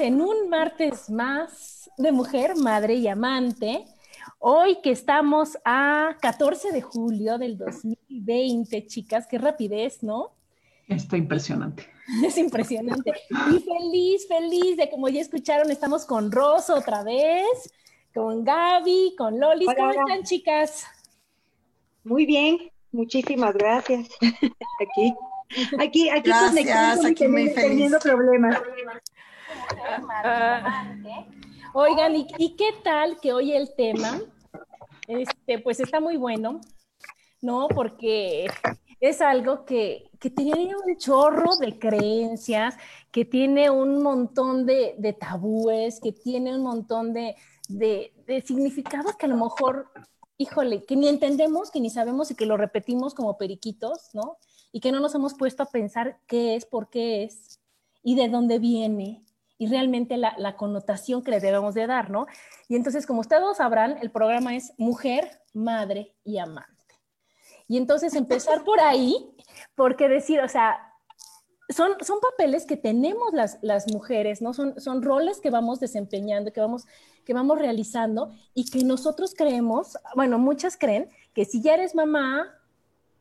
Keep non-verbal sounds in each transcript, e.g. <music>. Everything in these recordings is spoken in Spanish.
En un martes más de mujer, madre y amante. Hoy que estamos a 14 de julio del 2020, chicas, qué rapidez, ¿no? Está impresionante. <laughs> Es impresionante. Y feliz, feliz de como ya escucharon, estamos con Rosa otra vez, con Gaby, con Loli. ¿Cómo están, chicas? Muy bien, muchísimas gracias. <laughs> aquí, aquí, aquí, gracias, aquí muy feliz. teniendo problemas. Oigan, ¿y, qué tal que hoy el tema, este, pues está muy bueno, ¿no? Porque es algo que, tiene un chorro de creencias, que tiene un montón de, tabúes, que tiene un montón de, de, significados que a lo mejor, híjole, que ni entendemos, que ni sabemos y que lo repetimos como periquitos, ¿no? Y que no nos hemos puesto a pensar qué es, por qué es y de dónde viene y realmente la, connotación que le debemos de dar, ¿no? Y entonces, como ustedes sabrán, el programa es mujer, madre y amante. Y entonces empezar <laughs> por ahí, porque decir, o sea, son, son papeles que tenemos las, las mujeres, ¿no? Son, son roles que vamos desempeñando, que vamos, que vamos realizando y que nosotros creemos, bueno, muchas creen que si ya eres mamá,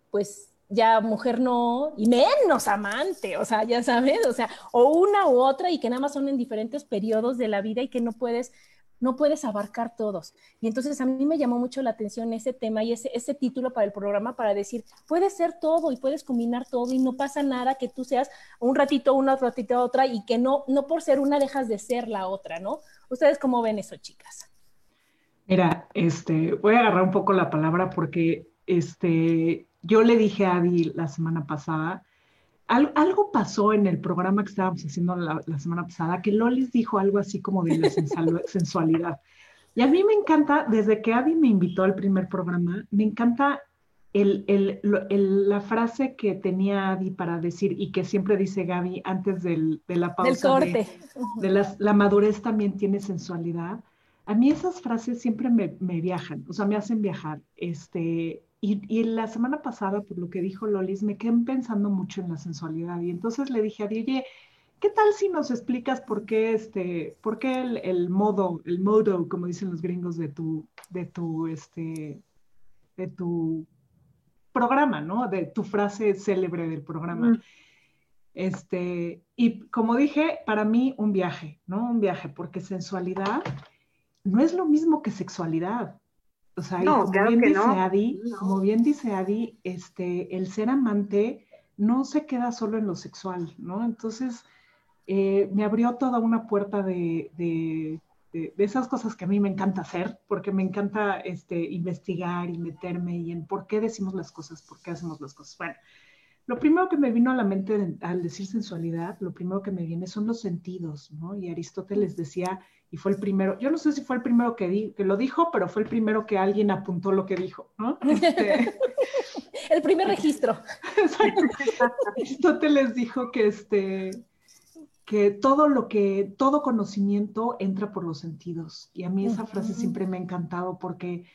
pues ya mujer no, y menos amante, o sea, ya sabes, o sea, o una u otra y que nada más son en diferentes periodos de la vida y que no puedes, no puedes abarcar todos. Y entonces a mí me llamó mucho la atención ese tema y ese, ese título para el programa para decir, puedes ser todo y puedes combinar todo y no pasa nada que tú seas un ratito una, otro ratito otra y que no, no por ser una dejas de ser la otra, ¿no? ¿Ustedes cómo ven eso, chicas? Mira, este, voy a agarrar un poco la palabra porque este, yo le dije a Adi la semana pasada, algo pasó en el programa que estábamos haciendo la, semana pasada, que Lolis dijo algo así como de la <laughs> sensualidad. Y a mí me encanta, desde que Adi me invitó al primer programa, me encanta la frase que tenía Adi para decir y que siempre dice Gaby antes de la pausa. Del corte. De, la madurez también tiene sensualidad. A mí esas frases siempre me, me, viajan, o sea, me hacen viajar. Este, y, la semana pasada, por lo que dijo Lolis, me quedé pensando mucho en la sensualidad. Y entonces le dije a Oye, ¿qué tal si nos explicas por qué, este, por qué el, modo, el modo, como dicen los gringos, de tu, de tu, este, de tu programa, ¿no? De tu frase célebre del programa. Este, y como dije, para mí un viaje, ¿no? Un viaje, porque sensualidad no es lo mismo que sexualidad. O sea, como, bien dice Adi, como bien dice Adi, este, el ser amante no se queda solo en lo sexual, ¿no? Entonces, eh, me abrió toda una puerta de, de, esas cosas que a mí me encanta hacer, porque me encanta este, investigar y meterme y en por qué decimos las cosas, por qué hacemos las cosas. Bueno, lo primero que me vino a la mente al decir sensualidad, lo primero que me viene son los sentidos, ¿no? Y Aristóteles decía y fue el primero, yo no sé si fue el primero que, que lo dijo, pero fue el primero que alguien apuntó lo que dijo, ¿no? Este, <laughs> el primer registro. Aristóteles dijo que, este, que todo lo que, todo conocimiento entra por los sentidos. Y a mí esa frase siempre me ha encantado porque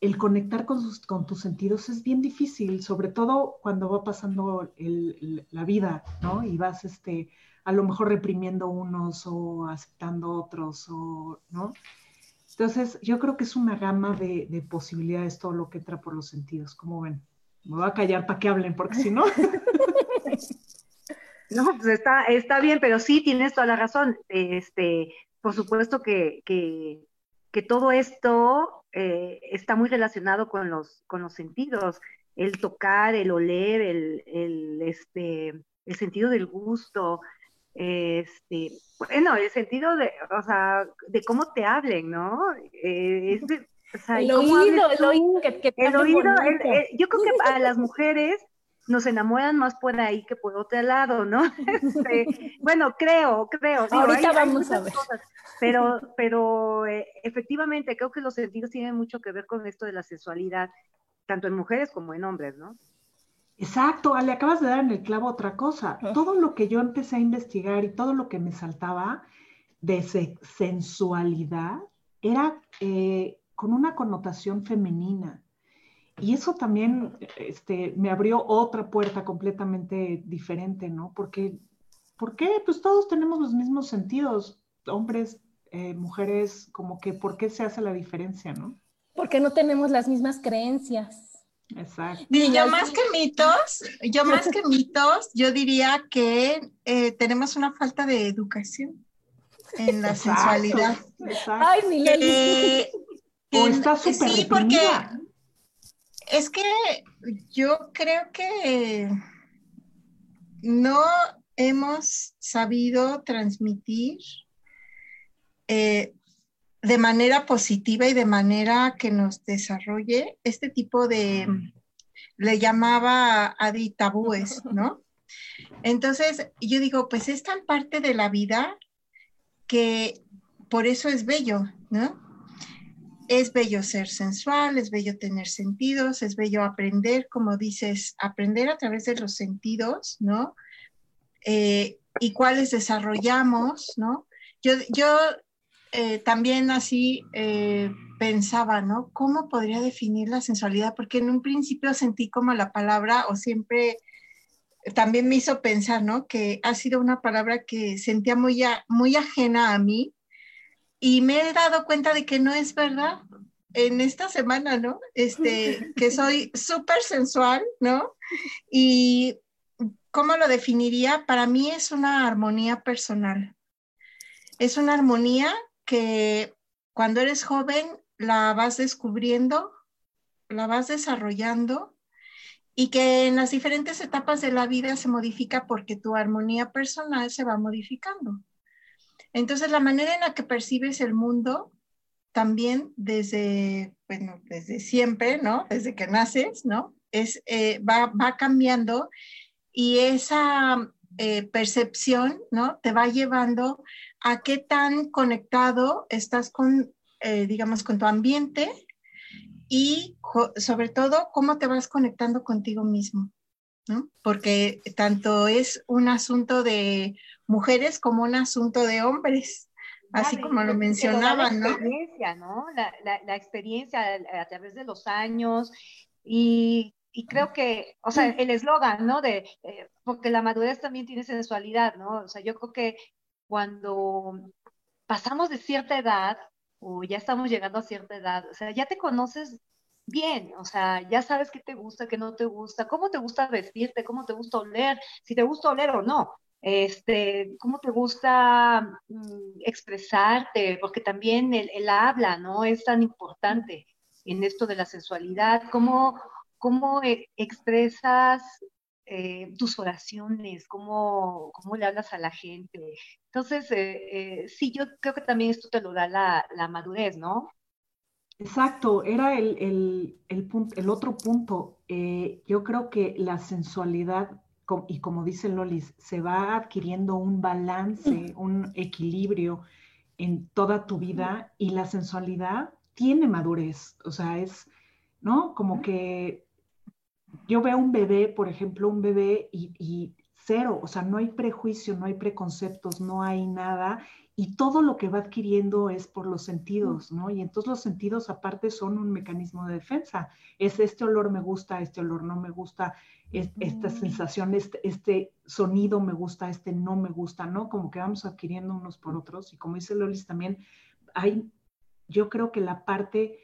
el conectar con, con tus sentidos es bien difícil, sobre todo cuando va pasando la vida, ¿no? Y vas este, a lo mejor reprimiendo unos o aceptando otros, o, ¿no? Entonces, yo creo que es una gama de, de posibilidades todo lo que entra por los sentidos. ¿Cómo ven? Me voy a callar para que hablen, porque si no... <laughs> No, pues está, está bien, pero sí tienes toda la razón. Este, por supuesto que, que, que todo esto eh, está muy relacionado con los, con los sentidos, el tocar, el oler, el, el, este, el sentido del gusto, este, bueno, el sentido de, o sea, de cómo te hablen, ¿no? Eh, o sea, el, oído, el oído, que, que el oído, yo creo que a las mujeres nos enamoran más por ahí que por otro lado, ¿no? <laughs> Este, bueno, creo, creo. Ahorita vamos a ver. pero, pero eh, efectivamente creo que los sentidos tienen mucho que ver con esto de la sexualidad, tanto en mujeres como en hombres, ¿no? Exacto, le acabas de dar en el clavo otra cosa. Todo lo que yo empecé a investigar y todo lo que me saltaba de sensualidad era eh, con una connotación femenina. Y eso también este, me abrió otra puerta completamente diferente, ¿no? Porque, ¿por qué? Pues todos tenemos los mismos sentidos, hombres, eh, mujeres, como que, ¿por qué se hace la diferencia, no? Porque no tenemos las mismas creencias. Exacto. Y yo más que mitos, yo <laughs> más que mitos, yo diría que eh, tenemos una falta de educación en la sensualidad. Exacto. Ay, mi eh, o está súper Sí, porque es que yo creo que no hemos sabido transmitir eh, de manera positiva y de manera que nos desarrolle este tipo de, le llamaba Adi tabúes, ¿no? Entonces, yo digo, pues es tan parte de la vida que por eso es bello, ¿no? es bello ser sensual, es bello tener sentidos, es bello aprender, como dices, aprender a través de los sentidos, ¿no? Eh, y cuáles desarrollamos, ¿no? Yo, yo eh, también así eh, pensaba, ¿no? ¿Cómo podría definir la sensualidad? Porque en un principio sentí como la palabra, o siempre también me hizo pensar, ¿no? Que ha sido una palabra que sentía muy, muy ajena a mí, y me he dado cuenta de que no es verdad en esta semana, ¿no? Este, <laughs> que soy súper sensual, ¿no? Y ¿cómo lo definiría? Para mí es una armonía personal. Es una armonía que cuando eres joven la vas descubriendo, la vas desarrollando y que en las diferentes etapas de la vida se modifica porque tu armonía personal se va modificando. Entonces, la manera en la que percibes el mundo también desde, bueno, desde siempre, ¿no? Desde que naces, ¿no? Es, eh, va, cambiando y esa eh, percepción, ¿no? Te va llevando a qué tan conectado estás con, eh, digamos, con tu ambiente y sobre todo cómo te vas conectando contigo mismo, ¿no? Porque tanto es un asunto de mujeres como un asunto de hombres, así como lo mencionaban, ¿no? La experiencia, ¿no? La, experiencia a, través de los años y, creo que, o sea, el eslogan, ¿no? De, eh, porque la madurez también tiene sensualidad, ¿no? O sea, yo creo que cuando pasamos de cierta edad o ya estamos llegando a cierta edad, o sea, ya te conoces bien, o sea, ya sabes qué te gusta, qué no te gusta, cómo te gusta vestirte, cómo te gusta oler, si te gusta oler o no este, cómo te gusta mm, expresarte, porque también el, habla, ¿no? Es tan importante en esto de la sensualidad, cómo, cómo e, expresas eh, tus oraciones, cómo, cómo, le hablas a la gente. Entonces, eh, eh, sí, yo creo que también esto te lo da la, la madurez, ¿no? Exacto, era el, el, el, el otro punto. yo creo que la sensualidad y como dice Lolis, se va adquiriendo un balance, un equilibrio en toda tu vida y la sensualidad tiene madurez, o sea, es, ¿no? Como que yo veo un bebé, por ejemplo, un bebé y, cero, o sea, no hay prejuicio, no hay preconceptos, no hay nada y todo lo que va adquiriendo es por los sentidos, ¿no? Y entonces los sentidos aparte son un mecanismo de defensa. Es este olor me gusta, este olor no me gusta, esta sensación, este, este, sonido me gusta, este no me gusta, ¿no? Como que vamos adquiriendo unos por otros. Y como dice Lolis también, hay, yo creo que la parte,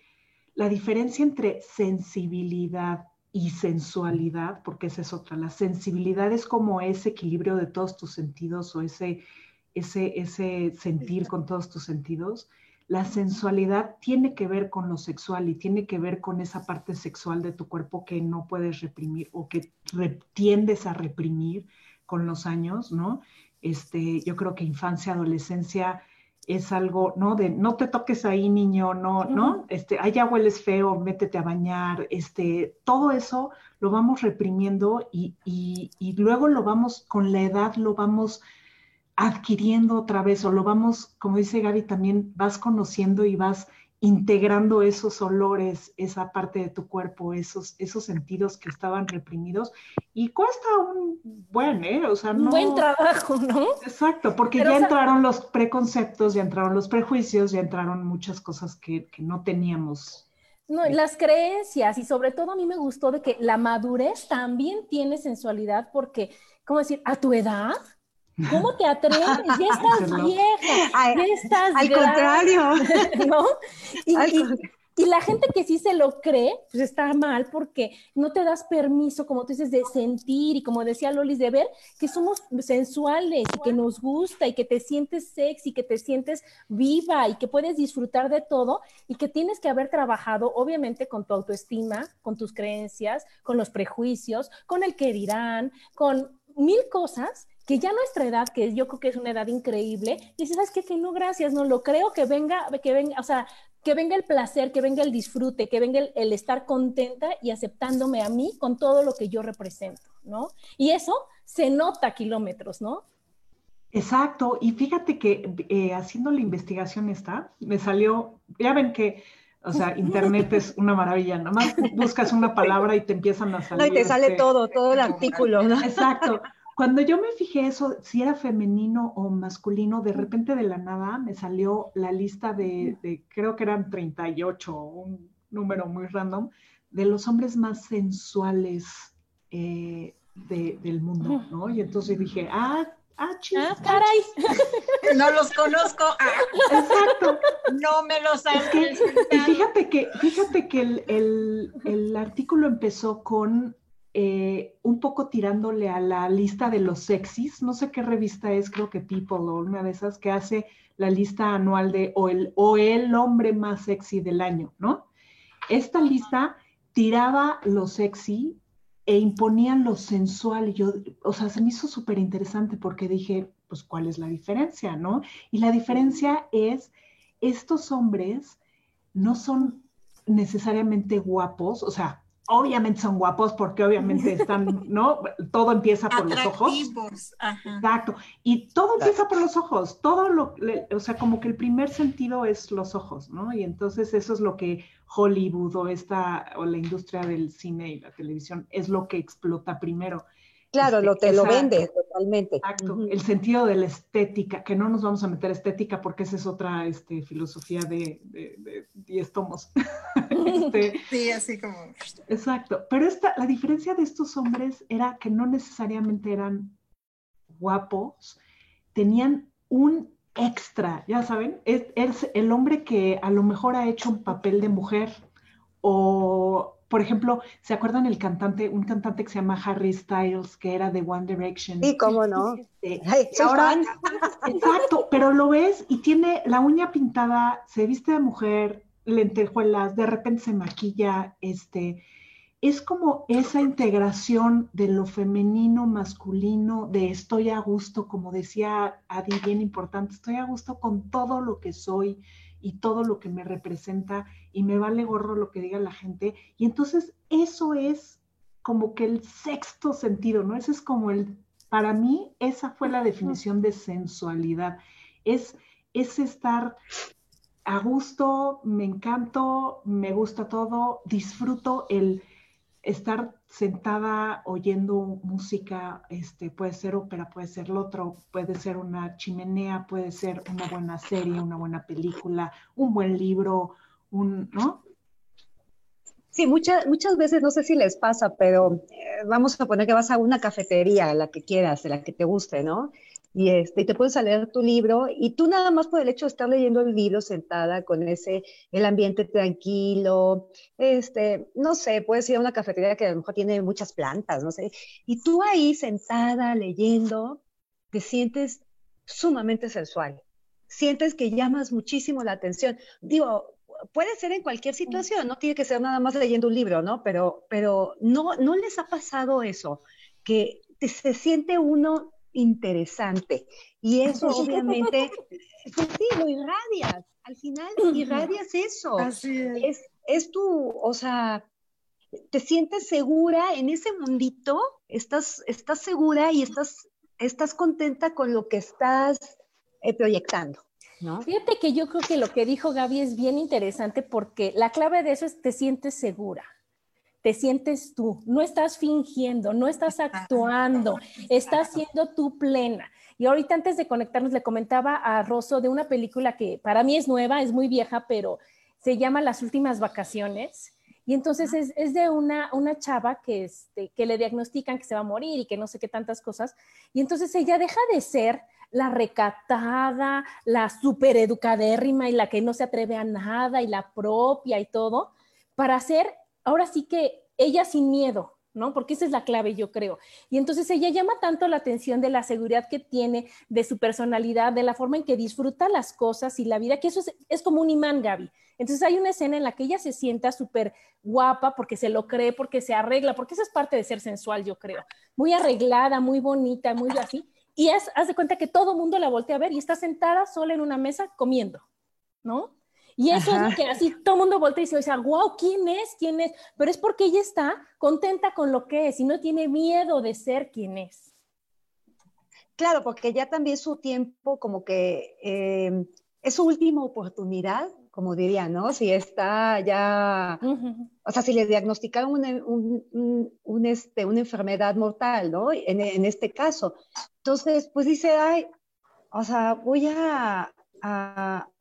la diferencia entre sensibilidad y sensualidad, porque esa es otra, la sensibilidad es como ese equilibrio de todos tus sentidos o ese ese, ese sentir con todos tus sentidos. La sensualidad tiene que ver con lo sexual y tiene que ver con esa parte sexual de tu cuerpo que no puedes reprimir o que tiendes a reprimir con los años, ¿no? Este, yo creo que infancia, adolescencia es algo, ¿no? De no te toques ahí, niño, no, ¿no? Este, allá hueles feo, métete a bañar, este, todo eso lo vamos reprimiendo y, y, y luego lo vamos, con la edad lo vamos adquiriendo otra vez o lo vamos, como dice Gaby, también vas conociendo y vas integrando esos olores, esa parte de tu cuerpo, esos, esos sentidos que estaban reprimidos y cuesta un buen, ¿eh? O sea, no... Un buen trabajo, ¿no? Exacto, porque ya entraron los preconceptos, ya entraron los prejuicios, ya entraron muchas cosas que, que no teníamos. No, las creencias y sobre todo a mí me gustó de que la madurez también tiene sensualidad porque, ¿cómo decir? A tu edad, ¿Cómo te atreves? Ya <laughs> estás vieja, ya estás Al contrario. <laughs> ¿no? Y, la gente que sí se lo cree, pues está mal porque no te das permiso, como tú dices, de sentir y como decía Lolis, de ver que somos sensuales y que nos gusta y que te sientes sexy, que te sientes viva y que puedes disfrutar de todo y que tienes que haber trabajado, obviamente, con tu autoestima, con tus creencias, con los prejuicios, con el que dirán, con mil cosas que ya nuestra edad, que yo creo que es una edad increíble, dices, ¿sabes qué? Que no, gracias, no lo creo, que venga, que venga, o sea, que venga el placer, que venga el disfrute, que venga el, estar contenta y aceptándome a mí con todo lo que yo represento, ¿no? Y eso se nota a kilómetros, ¿no? Exacto, y fíjate que eh, haciendo la investigación esta, me salió, ya ven que, o sea, Internet es una maravilla, nada más buscas una palabra y te empiezan a salir. <laughs> No, y te sale este, todo, todo el artículo, ¿no? Exacto. Cuando yo me fijé eso, si era femenino o masculino, de repente de la nada me salió la lista de, creo que eran 38, un número muy random, de los hombres más sensuales eh, del mundo, ¿no? Y entonces dije, ah, ah, chis, ah, caray. <laughs> No los conozco. Ah. Exacto. No me los han Y fíjate que, fíjate que el, el artículo empezó con eh, un poco tirándole a la lista de los sexys, no sé qué revista es, creo que People o una de esas que hace la lista anual de o el, o el hombre más sexy del año, ¿no? Esta lista tiraba lo sexy e imponían lo sensual y yo, o sea, se me hizo súper interesante porque dije, pues, ¿cuál es la diferencia, no? Y la diferencia es, estos hombres no son necesariamente guapos, o sea, obviamente son guapos porque obviamente <laughs> están, ¿no? Todo empieza por los ojos. Exacto. Y todo empieza por los ojos. Todo lo, o sea, como que el primer sentido es los ojos, ¿no? Y entonces eso es lo que Hollywood o esta, o la industria del cine y la televisión es lo que explota primero. Claro, este, lo te lo vende totalmente. Exacto, el sentido de la estética, que no nos vamos a meter estética porque esa es otra este, filosofía de, de, diez tomos. <laughs> este, <laughs> sí, así como. Exacto, pero esta, la diferencia de estos hombres era que no necesariamente eran guapos, tenían un extra, ya saben, es, es el hombre que a lo mejor ha hecho un papel de mujer o por ejemplo, ¿se acuerdan el cantante, un cantante que se llama Harry Styles, que era de One Direction? Sí, cómo no. Este, exacto, pero lo ves y tiene la uña pintada, se viste de mujer, lentejuelas, de repente se maquilla, este, es como esa integración de lo femenino, masculino, de estoy a gusto, como decía Adi, bien importante, estoy a gusto con todo lo que soy, y todo lo que me representa y me vale gorro lo que diga la gente. Y entonces eso es como que el sexto sentido, ¿no? Ese es como el, para mí, esa fue la definición de sensualidad. Es, es estar a gusto, me encanto, me gusta todo, disfruto el estar sentada oyendo música, este, puede ser ópera, puede ser lo otro, puede ser una chimenea, puede ser una buena serie, una buena película, un buen libro, un, ¿no? Sí, muchas, muchas veces, no sé si les pasa, pero eh, vamos a poner que vas a una cafetería, la que quieras, la que te guste, ¿no? Y, este, y te puedes leer tu libro y tú nada más por el hecho de estar leyendo el libro sentada con ese, el ambiente tranquilo, este, no sé, puedes ir a una cafetería que a lo mejor tiene muchas plantas, no sé, y tú ahí sentada leyendo, te sientes sumamente sensual, sientes que llamas muchísimo la atención. Digo, puede ser en cualquier situación, no tiene que ser nada más leyendo un libro, ¿no? Pero, pero no, no les ha pasado eso, que se siente uno interesante. Y eso obviamente, pues sí, lo irradias. Al final irradias eso. es. Es, tu, o sea, te sientes segura en ese mundito, estás, estás segura y estás, estás contenta con lo que estás eh, proyectando. ¿No? Fíjate que yo creo que lo que dijo Gaby es bien interesante porque la clave de eso es te sientes segura te sientes tú, no estás fingiendo, no estás actuando, estás siendo tú plena. Y ahorita antes de conectarnos le comentaba a Rosso de una película que para mí es nueva, es muy vieja, pero se llama Las últimas vacaciones. Y entonces es, es de una, una chava que, este, que le diagnostican que se va a morir y que no sé qué tantas cosas. Y entonces ella deja de ser la recatada, la super educadérrima y la que no se atreve a nada y la propia y todo, para ser ahora sí que ella sin miedo, ¿no? Porque esa es la clave, yo creo. Y entonces ella llama tanto la atención de la seguridad que tiene, de su personalidad, de la forma en que disfruta las cosas y la vida, que eso es, como un imán, Gaby. Entonces hay una escena en la que ella se sienta súper guapa porque se lo cree, porque se arregla, porque eso es parte de ser sensual, yo creo. Muy arreglada, muy bonita, muy así. Y es, haz de cuenta que todo mundo la voltea a ver y está sentada sola en una mesa comiendo, ¿no? Y eso es lo que así todo el mundo voltea y se dice, wow, ¿quién es? ¿Quién es? Pero es porque ella está contenta con lo que es y no tiene miedo de ser quien es. Claro, porque ya también su tiempo como que em, es su última oportunidad, como diría, ¿no? Si está ya, o sea, si le diagnosticaron un, este, una enfermedad mortal, ¿no? En, en, este caso. Entonces, pues dice, ay, o sea, voy a,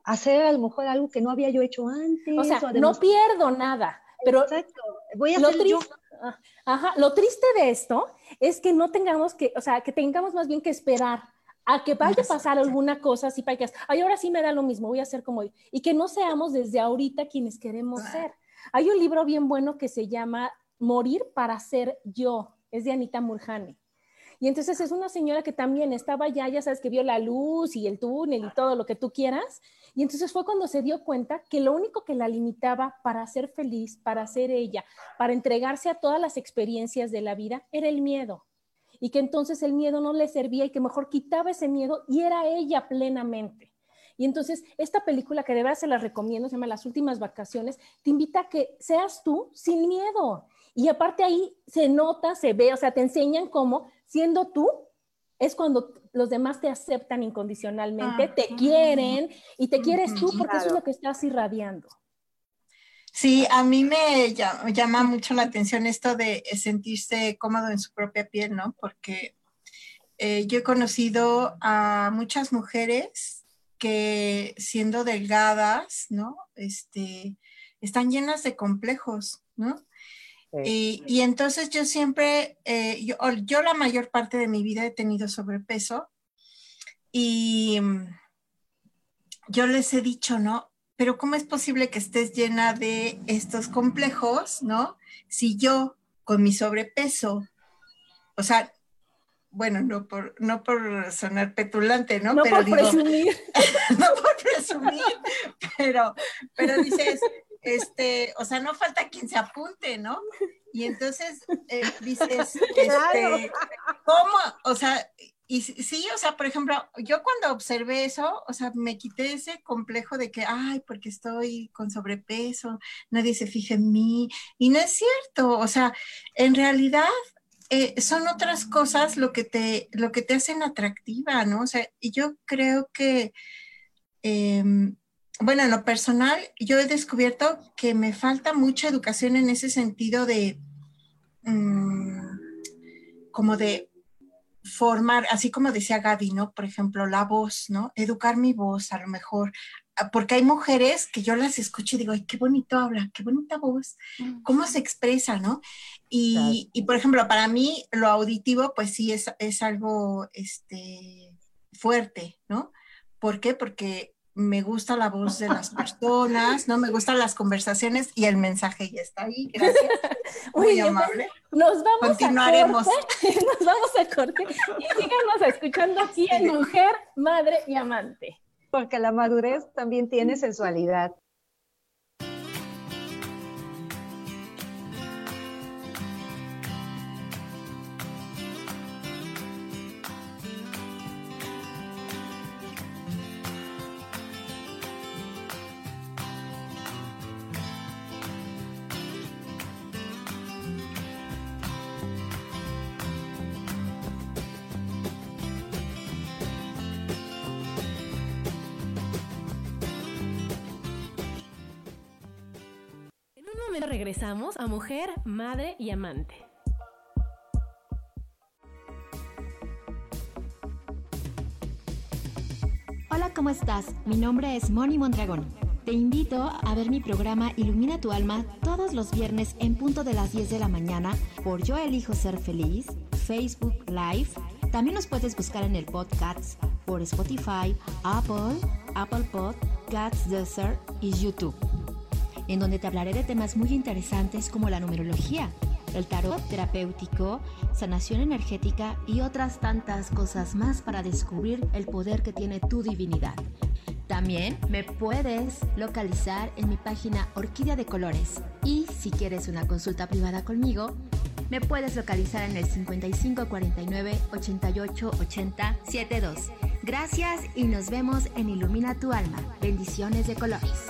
hacer a lo mejor algo que no había yo hecho antes. O sea, no pierdo nada, pero Exacto. voy a lo triste, ah, Ajá, lo triste de esto es que no tengamos que, o sea, que tengamos más bien que esperar a que vaya a pasar alguna cosa así para que, ay, ahora sí me da lo mismo, voy a hacer como y que no seamos desde ahorita quienes queremos ser. Hay un libro bien bueno que se llama Morir para ser yo, es de Anita Murjani. Y entonces es una señora que también estaba ya, ya sabes, que vio la luz y el túnel y todo lo que tú quieras. Y entonces fue cuando se dio cuenta que lo único que la limitaba para ser feliz, para ser ella, para entregarse a todas las experiencias de la vida, era el miedo. Y que entonces el miedo no le servía y que mejor quitaba ese miedo y era ella plenamente. Y entonces esta película que de verdad se la recomiendo, se llama Las últimas vacaciones, te invita a que seas tú sin miedo. Y aparte ahí se nota, se ve, o sea, te enseñan cómo siendo tú, es cuando los demás te aceptan incondicionalmente, te quieren y te quieres tú porque eso es lo que estás irradiando. Sí, a mí me llama mucho la atención esto de sentirse cómodo en su propia piel, ¿no? Porque eh, yo he conocido a muchas mujeres que siendo delgadas, ¿no? Este, están llenas de complejos, ¿no? Y, entonces yo siempre, eh, yo, la mayor parte de mi vida he tenido sobrepeso y mm, yo les he dicho, ¿no? Pero ¿cómo es posible que estés llena de estos complejos, ¿no? Si yo con mi sobrepeso, o sea, bueno, no por, no por sonar petulante, ¿no? No pero por presumir. <laughs> no por presumir, pero, pero dices, este, o sea, no falta quien se apunte, ¿no? Y entonces eh, dices, <laughs> este, ¿cómo? O sea, y sí, o sea, por ejemplo, yo cuando observé eso, o sea, me quité ese complejo de que, ay, porque estoy con sobrepeso, nadie se fija en mí, y no es cierto, o sea, en realidad eh, son otras cosas lo que, te, lo que te hacen atractiva, ¿no? O sea, y yo creo que... Em, bueno, en lo personal, yo he descubierto que me falta mucha educación en ese sentido de, mm, como de formar, así como decía Gaby, ¿no? Por ejemplo, la voz, ¿no? Educar mi voz, a lo mejor, ah, porque hay mujeres que yo las escucho y digo, ay, qué bonito habla, qué bonita voz, cómo se expresa, ¿no? Y, y por ejemplo, para mí lo auditivo, pues sí es, es algo este, fuerte, ¿no? ¿Por qué? Porque me gusta la voz de las personas, ¿no? Me gustan las conversaciones y el mensaje ya está ahí. Gracias. <laughs> Muy amable. Nos vamos Continuaremos. a corte, <laughs> nos vamos a corte y síganos escuchando aquí en Mujer, Madre y Amante. Porque la madurez también tiene sensualidad. Mujer, Madre y Amante. Hola, ¿cómo estás? Mi nombre es Moni Mondragón. Te invito a ver mi programa Ilumina tu alma todos los viernes en punto de las 10 de la mañana por Yo elijo ser feliz, Facebook Live. También nos puedes buscar en el podcast por Spotify, Apple, Apple Podcasts, Desert y YouTube en donde te hablaré de temas muy interesantes como la numerología, el tarot terapéutico, sanación energética y otras tantas cosas más para descubrir el poder que tiene tu divinidad. También me puedes localizar en mi página Orquídea de Colores y si quieres una consulta privada conmigo, me puedes localizar en el 5549 88 80 72. Gracias y nos vemos en Ilumina tu alma. Bendiciones de colores.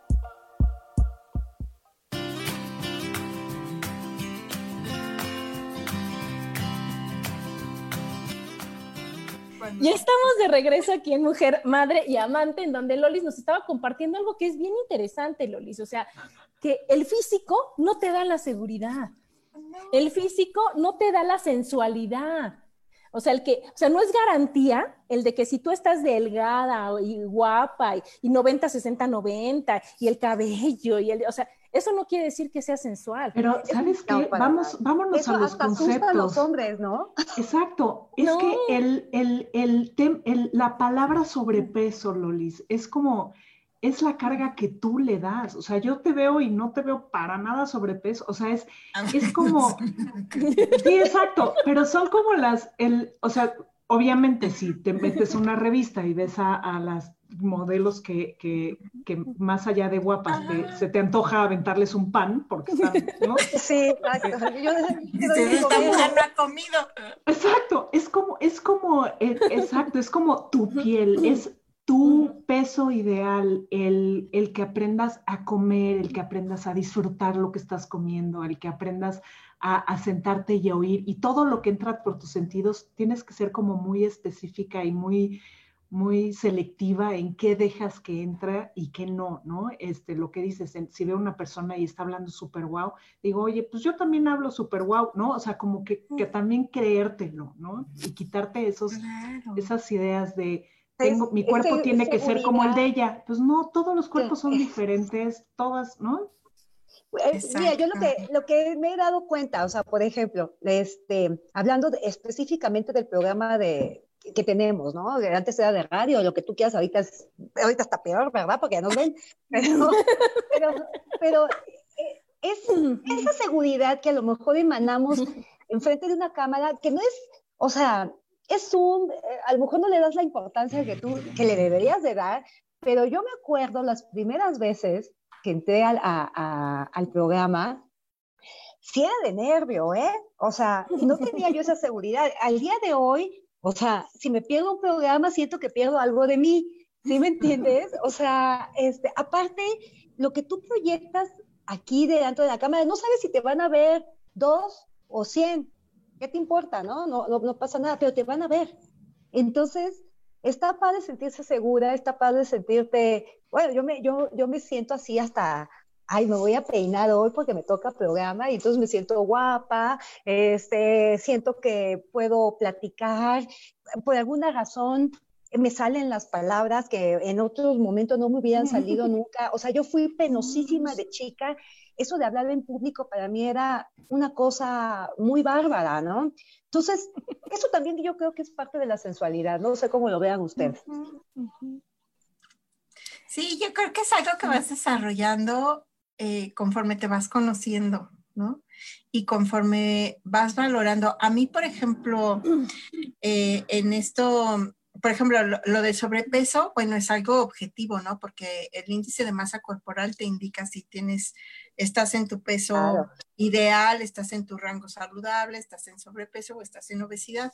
Ya estamos de regreso aquí en Mujer, Madre y Amante, en donde Lolis nos estaba compartiendo algo que es bien interesante, Lolis. O sea, que el físico no te da la seguridad. El físico no te da la sensualidad. O sea, el que, o sea, no es garantía el de que si tú estás delgada y guapa y, 90, 60, 90 y el cabello y el, o sea, eso no quiere decir que sea sensual. Pero, ¿sabes qué? Vamos, vámonos a los conceptos. A los hombres, ¿no? Exacto. Es que el, el, el, la palabra sobrepeso, Lolis, es como, es la carga que tú le das. O sea, yo te veo y no te veo para nada sobrepeso. O sea, es, es como, <laughs> sí, exacto, pero son como las, el, o sea, obviamente si te metes una revista y ves a, a las modelos que, que, que, más allá de guapas se te antoja aventarles un pan porque están, ¿no? <laughs> Sí, exacto. Yo, no ha comido. Exacto, es como, es como, eh, exacto, es como tu piel, es tu peso ideal, el, el que aprendas a comer, el que aprendas a disfrutar lo que estás comiendo, el que aprendas a, a, sentarte y a oír, y todo lo que entra por tus sentidos, tienes que ser como muy específica y muy muy selectiva en qué dejas que entra y qué no, ¿no? Este, lo que dices, si veo una persona y está hablando súper guau, digo, oye, pues yo también hablo súper guau, ¿no? O sea, como que, que, también creértelo, ¿no? Y quitarte esos, esas ideas de, tengo, mi cuerpo tiene que ser como el de ella. Pues no, todos los cuerpos son diferentes, todas, ¿no? mira, yo lo que, lo que me he dado cuenta, o sea, por ejemplo, este, hablando específicamente del programa de, que tenemos, ¿no? Antes era de radio, lo que tú quieras, ahorita, es, ahorita está peor, ¿verdad? Porque ya nos ven. <laughs> Pero, pero, eh, es esa seguridad que a lo mejor emanamos <laughs> enfrente de una cámara, que no es, o sea, es un, eh, a lo mejor no le das la importancia que tú, que le deberías de dar, pero yo me acuerdo las primeras veces que entré al, al programa, sí era de nervio, ¿eh? O sea, no tenía yo esa seguridad. Al día de hoy, o sea, si me pierdo un programa, siento que pierdo algo de mí. ¿Sí me entiendes? <laughs> O sea, este, aparte, lo que tú proyectas aquí delante de la cámara, no sabes si te van a ver dos o cien. ¿Qué te importa, no? No, no, no pasa nada, pero te van a ver. Entonces, está padre sentirse segura, está padre sentirte, bueno, yo me, yo, yo me siento así hasta, ay, me voy a peinar hoy porque me toca programa y entonces me siento guapa, este, siento que puedo platicar, por alguna razón me salen las palabras que en otros momentos no me hubieran salido <laughs> nunca, o sea, yo fui penosísima de chica, eso de hablar en público para mí era una cosa muy bárbara, ¿no? Entonces, eso también yo creo que es parte de la sensualidad, no sé cómo lo vean ustedes. Sí, yo creo que es algo que vas desarrollando eh, conforme te vas conociendo, ¿no? Y conforme vas valorando. A mí, por ejemplo, <clears throat> eh, en esto, por ejemplo, lo, del sobrepeso, bueno, es algo objetivo, ¿no? Porque el índice de masa corporal te indica si tienes, estás en tu peso ideal, estás en tu rango saludable, estás en sobrepeso o estás en obesidad.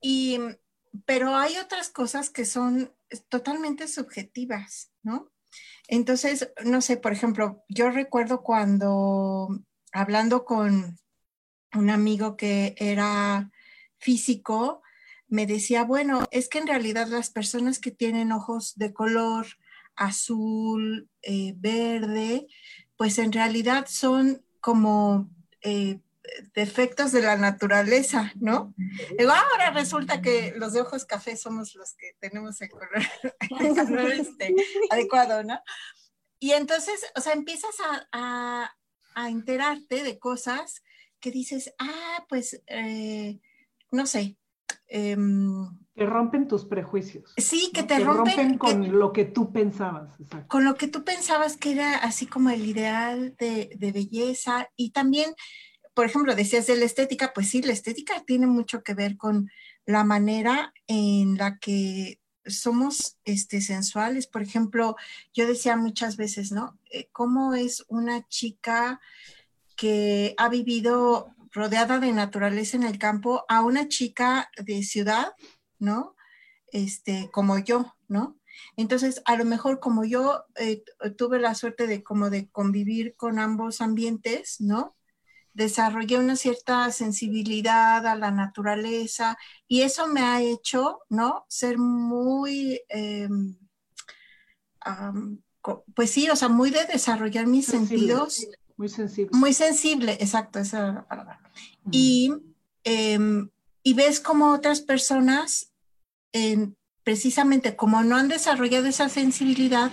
Y, pero hay otras cosas que son totalmente subjetivas, ¿no? Entonces, no sé, por ejemplo, yo recuerdo cuando hablando con un amigo que era físico, me decía, bueno, es que en realidad las personas que tienen ojos de color azul, eh, verde, pues en realidad son como eh, defectos de la naturaleza, ¿no? ahora resulta que los de ojos café somos los que tenemos el color, <laughs> este, adecuado, ¿no? Y entonces, o sea, empiezas a, enterarte de cosas que dices, ah, pues, eh, no sé. Eh, que rompen tus prejuicios. Sí, que te rompen, con lo que tú pensabas. Con lo que tú pensabas que era así como el ideal de, de belleza y también por ejemplo, decías de la estética, pues sí, la estética tiene mucho que ver con la manera en la que somos este, sensuales. Por ejemplo, yo decía muchas veces, ¿no? Eh, ¿Cómo es una chica que ha vivido rodeada de naturaleza en el campo a una chica de ciudad, ¿no? Este, como yo, ¿no? Entonces, a lo mejor como yo eh, tuve la suerte de como de convivir con ambos ambientes, ¿no? Desarrollé una cierta sensibilidad a la naturaleza y eso me ha hecho, ¿no? Ser muy, em, pues sí, o sea, muy de desarrollar mis sentidos. Muy sensible. Muy sensible, exacto, esa es la palabra. Y, em, y ves como otras personas, precisamente como no han desarrollado esa sensibilidad,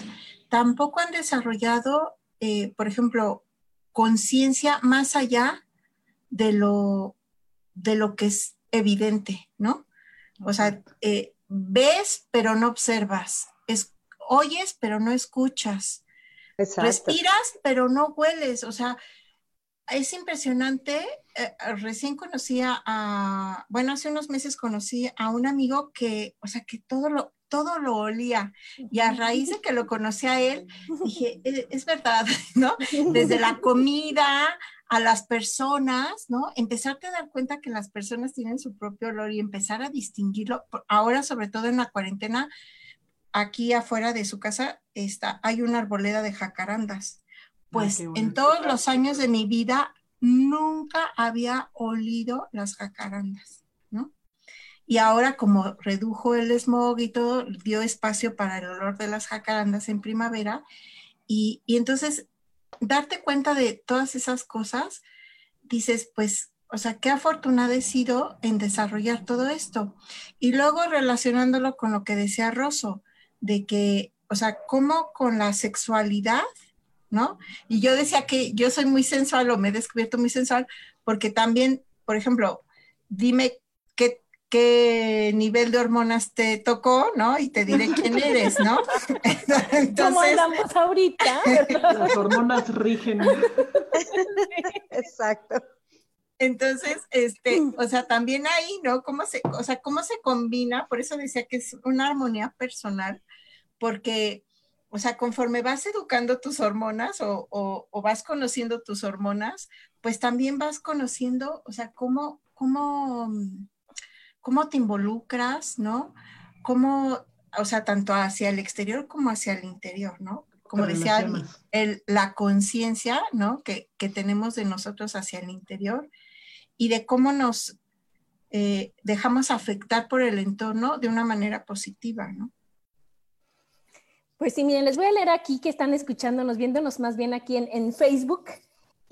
tampoco han desarrollado, eh, por ejemplo, conciencia más allá de lo, de lo que es evidente, ¿no? O sea, eh, ves pero no observas, es, oyes pero no escuchas, respiras pero no hueles, o sea, es impresionante. Eh, recién conocí a, bueno, hace unos meses conocí a un amigo que, o sea, que todo lo, todo lo olía. Y a raíz de que lo conocí a él, dije, <laughs> e, es, verdad, <laughs> ¿no? Desde la comida a las personas, ¿no? Empezarte a dar cuenta que las personas tienen su propio olor y empezar a distinguirlo. Ahora, sobre todo en la cuarentena, aquí afuera de su casa está, hay una arboleda de jacarandas. Pues en todos los años de mi vida nunca había olido las jacarandas. Y ahora como redujo el smog y todo, dio espacio para el olor de las jacarandas en primavera. Y, y entonces, darte cuenta de todas esas cosas, dices, pues, o sea, qué afortunada he sido en desarrollar todo esto. Y luego relacionándolo con lo que decía Rosso, de que, o sea, cómo con la sexualidad, ¿no? Y yo decía que yo soy muy sensual o me he descubierto muy sensual porque también, por ejemplo, dime qué qué nivel de hormonas te tocó, ¿no? Y te diré quién eres, ¿no? <laughs> <laughs> Entonces, ¿Cómo andamos ahorita? <laughs> Las hormonas rigen. Exacto. Entonces, este, o sea, también ahí, ¿no? ¿Cómo se, o sea, cómo se combina? Por eso decía que es una armonía personal, porque, o sea, conforme vas educando tus hormonas o, o vas conociendo tus hormonas, pues también vas conociendo, o sea, cómo, cómo, cómo te involucras, ¿no? Cómo, o sea, tanto hacia el exterior como hacia el interior, ¿no? Como decía, el, la conciencia, ¿no? Que, que, tenemos de nosotros hacia el interior y de cómo nos eh, dejamos afectar por el entorno de una manera positiva, ¿no? Pues sí, miren, les voy a leer aquí que están escuchándonos, viéndonos más bien aquí en, en Facebook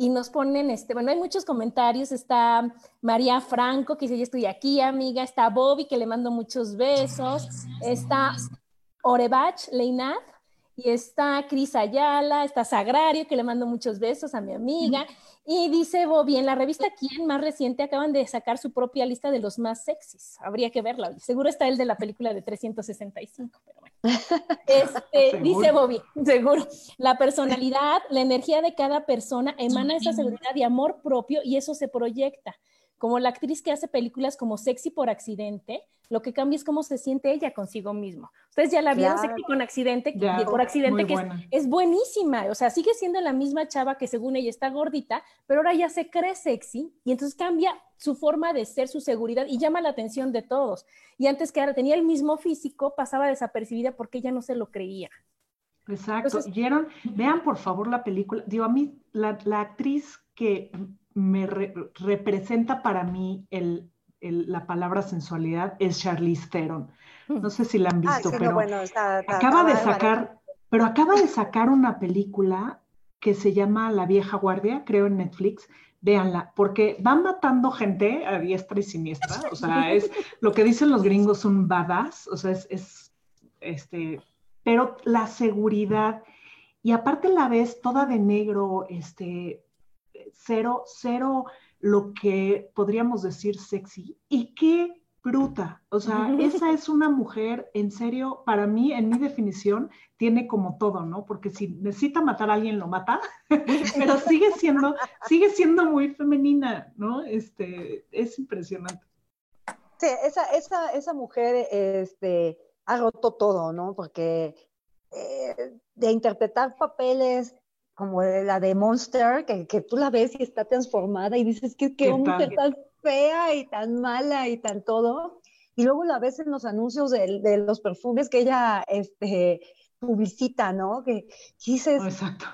y nos ponen, este, bueno, hay muchos comentarios, está María Franco, que dice, yo estoy aquí, amiga, está Bobby, que le mando muchos besos, está Orebach Leinat, y está Cris Ayala, está Sagrario, que le mando muchos besos a mi amiga, y dice Bobby, en la revista Quién, más reciente, acaban de sacar su propia lista de los más sexys. Habría que verla. Seguro está el de la película de 365, pero bueno. <laughs> Este, dice Bobby, seguro. La personalidad, la energía de cada persona emana esa seguridad y amor propio y eso se proyecta como la actriz que hace películas como Sexy por accidente, lo que cambia es cómo se siente ella consigo mismo. Ustedes ya la vieron Sexy con accidente, por accidente, que es, buenísima, o sea, sigue siendo la misma chava que según ella está gordita, pero ahora ya se cree sexy y entonces cambia su forma de ser, su seguridad y llama la atención de todos. Y antes que ahora tenía el mismo físico, pasaba desapercibida porque ella no se lo creía. Exacto. Vean por favor la película. Digo, a mí la, la actriz que me representa para mí el, la palabra sensualidad es Charlize Theron. No sé si la han ah, visto, pero acaba de sacar, pero acaba de sacar una película que se llama La vieja guardia, creo en Netflix. Véanla, porque van matando gente a diestra y siniestra. O sea, es lo que dicen los gringos un badass. O sea, es, es este, pero la seguridad y aparte la ves toda de negro, este, cero, cero lo que podríamos decir sexy. Y qué bruta. O sea, esa es una mujer, en serio, para mí, en mi definición, tiene como todo, ¿no? Porque si necesita matar a alguien, lo mata, <laughs> pero sigue siendo, sigue siendo muy femenina, ¿no? Este, es impresionante. Sí, esa, esa, esa mujer este, ha roto todo, ¿no? Porque eh, de interpretar papeles como la de Monster, que, que, tú la ves y está transformada y dices que qué mujer tan fea y tan mala y tan todo. Y luego la ves en los anuncios de, de los perfumes que ella este, publicita, ¿no? Que, dices... exacto.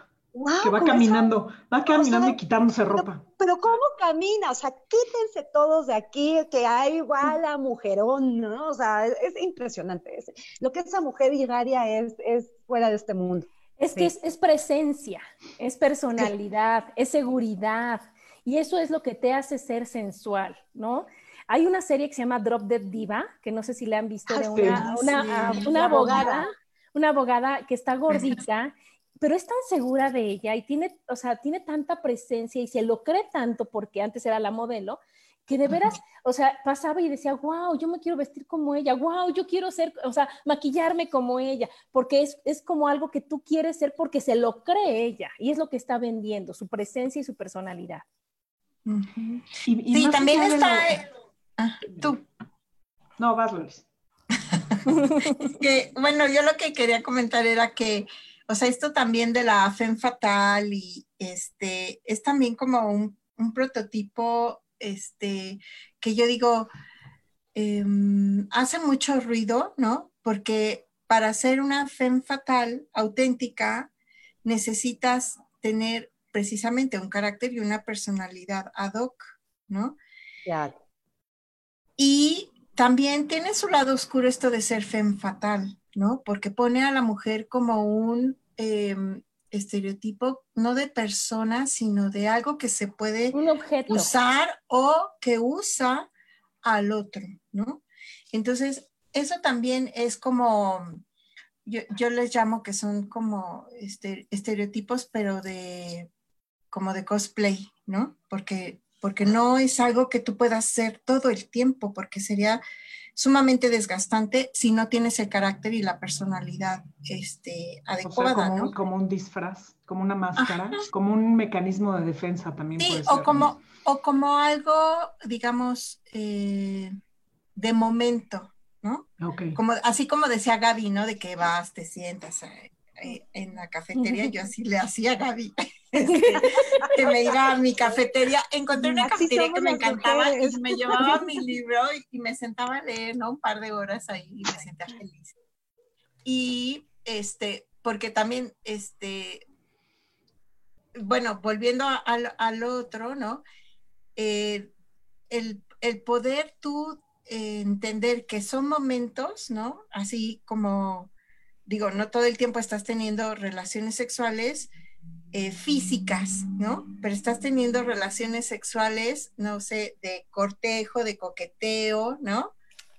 que va caminando, va caminando y quitándose ropa. Pero, ¿cómo camina? O sea, quítense todos de aquí, que hay igual a mujerón, ¿no? O sea, es, impresionante. lo que esa mujer irradia es, es fuera de este mundo. Es que es, presencia, es personalidad, es seguridad. Y eso es lo que te hace ser sensual, ¿no? Hay una serie que se llama Drop Dead Diva, que no sé si la han visto, de ah, una, una, abogada, una abogada que está gordita, pero es tan segura de ella y tiene, o sea, tiene tanta presencia y se lo cree tanto porque antes era la modelo, que de veras, o sea, pasaba y decía, wow, yo me quiero vestir como ella, wow, yo quiero ser, o sea, maquillarme como ella, porque es, es como algo que tú quieres ser porque se lo cree ella y es lo que está vendiendo, su presencia y su personalidad. sí, también está... Ah, tú. No, vas, Luis. <laughs> que, bueno, yo lo que quería comentar era que, o sea, esto también de la fe fatal y este, es también como un, un prototipo este, que yo digo, em, hace mucho ruido, ¿no? Porque para ser una femme fatal auténtica, necesitas tener precisamente un carácter y una personalidad ad hoc, ¿no? Claro. Y también tiene su lado oscuro esto de ser femme fatal, ¿no? Porque pone a la mujer como un em, estereotipo, no de persona, sino de algo que se puede usar o que usa al otro, ¿no? Entonces, eso también es como, yo, les llamo que son como este, estereotipos, pero de, como de cosplay, ¿no? Porque porque no es algo que tú puedas hacer todo el tiempo, porque sería sumamente desgastante si no tienes el carácter y la personalidad este, adecuada. como, un, como un disfraz, como una máscara, como un mecanismo de defensa también. Sí, o, como, o como algo, digamos, eh, de momento, ¿no? Como, así como decía Gaby, ¿no? De que vas, te sientas eh, en la cafetería, yo <laughs> así le hacía a Gaby. <laughs> Este, que me iba a mi cafetería. Encontré una cafetería que me encantaba y me llevaba mi libro y, me sentaba a leer, ¿no? Un par de horas ahí y me sentía feliz. Y este, porque también, este, bueno, volviendo al, otro, ¿no? Eh, el, el, poder tú entender que son momentos, ¿no? Así como, digo, no todo el tiempo estás teniendo relaciones sexuales, eh, físicas, ¿no? Pero estás teniendo relaciones sexuales, no sé, de cortejo, de coqueteo, ¿no?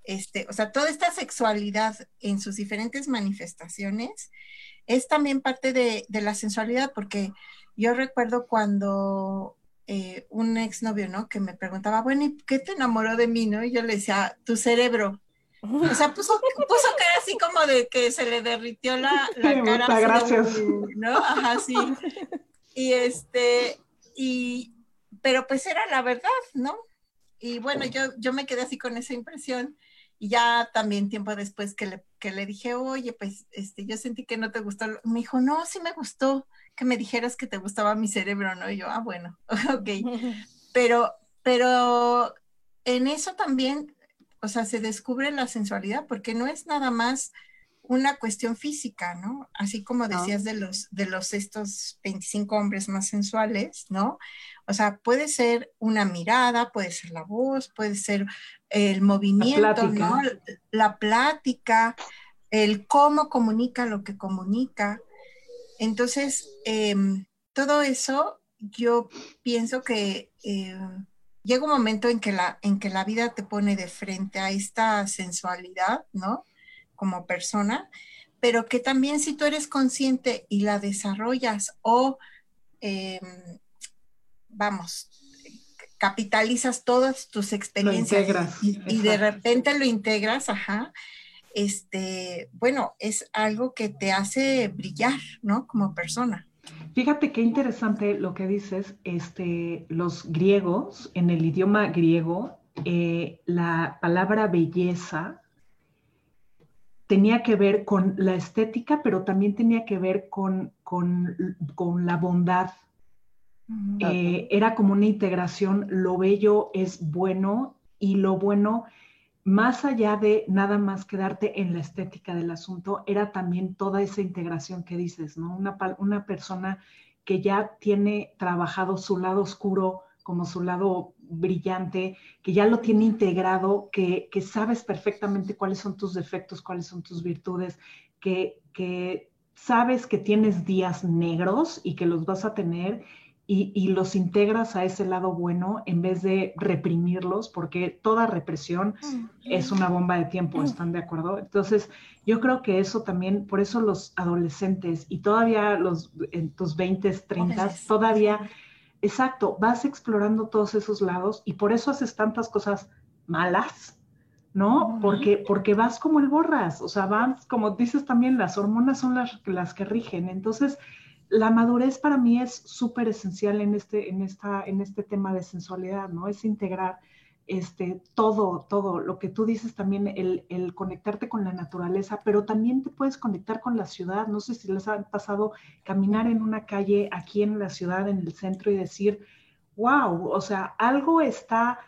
Este, o sea, toda esta sexualidad en sus diferentes manifestaciones es también parte de, la sensualidad, porque yo recuerdo cuando eh, un exnovio, ¿no? Que me preguntaba, bueno, ¿y qué te enamoró de mí, no? Y yo le decía, tu cerebro. O sea, puso, puso cara así como de que se le derritió la, la cara. gracias. ¿No? Ajá, sí. Y este, y, pero pues era la verdad, ¿no? Y bueno, yo, yo me quedé así con esa impresión. Y ya también tiempo después que le, que le dije, oye, pues este, yo sentí que no te gustó. Me dijo, no, sí me gustó que me dijeras que te gustaba mi cerebro, ¿no? Y yo, ah, bueno, <laughs> ok. <laughs> Pero, pero en eso también o sea, se descubre la sensualidad porque no es nada más una cuestión física, ¿no? Así como decías de los de los estos 25 hombres más sensuales, ¿no? O sea, puede ser una mirada, puede ser la voz, puede ser el movimiento, ¿no? La plática, el cómo comunica lo que comunica. Entonces, em, todo eso yo pienso que em, llega un momento en que, la, en que la vida te pone de frente a esta sensualidad, ¿no? Como persona, pero que también si tú eres consciente y la desarrollas o, em, vamos, capitalizas todas tus experiencias y, y, de repente lo integras, ajá, este, bueno, es algo que te hace brillar, ¿no? Como persona. Fíjate qué interesante lo que dices, este, los griegos, en el idioma griego, eh, la palabra belleza tenía que ver con la estética, pero también tenía que ver con, con, la bondad. Eh, era como una integración, lo bello es bueno y lo bueno más allá de nada más quedarte en la estética del asunto, era también toda esa integración que dices, ¿no? Una, una persona que ya tiene trabajado su lado oscuro como su lado brillante, que ya lo tiene integrado, que, que sabes perfectamente cuáles son tus defectos, cuáles son tus virtudes, que, que sabes que tienes días negros y que los vas a tener y, los integras a ese lado bueno en vez de reprimirlos, porque toda represión es una bomba de tiempo, ¿están de acuerdo? Entonces, yo creo que eso también, por eso los adolescentes y todavía los en tus 20, 30, todavía, exacto, vas explorando todos esos lados y por eso haces tantas cosas malas, ¿no? Porque, porque vas como el borras, o sea, vas, como dices también, las hormonas son las, las que rigen, entonces la madurez para mí es súper esencial en este, en, esta, en este tema de sensualidad, ¿no? Es integrar este, todo, todo, lo que tú dices también, el, el, conectarte con la naturaleza, pero también te puedes conectar con la ciudad. No sé si les ha pasado caminar en una calle aquí en la ciudad, en el centro, y decir, wow, o sea, algo está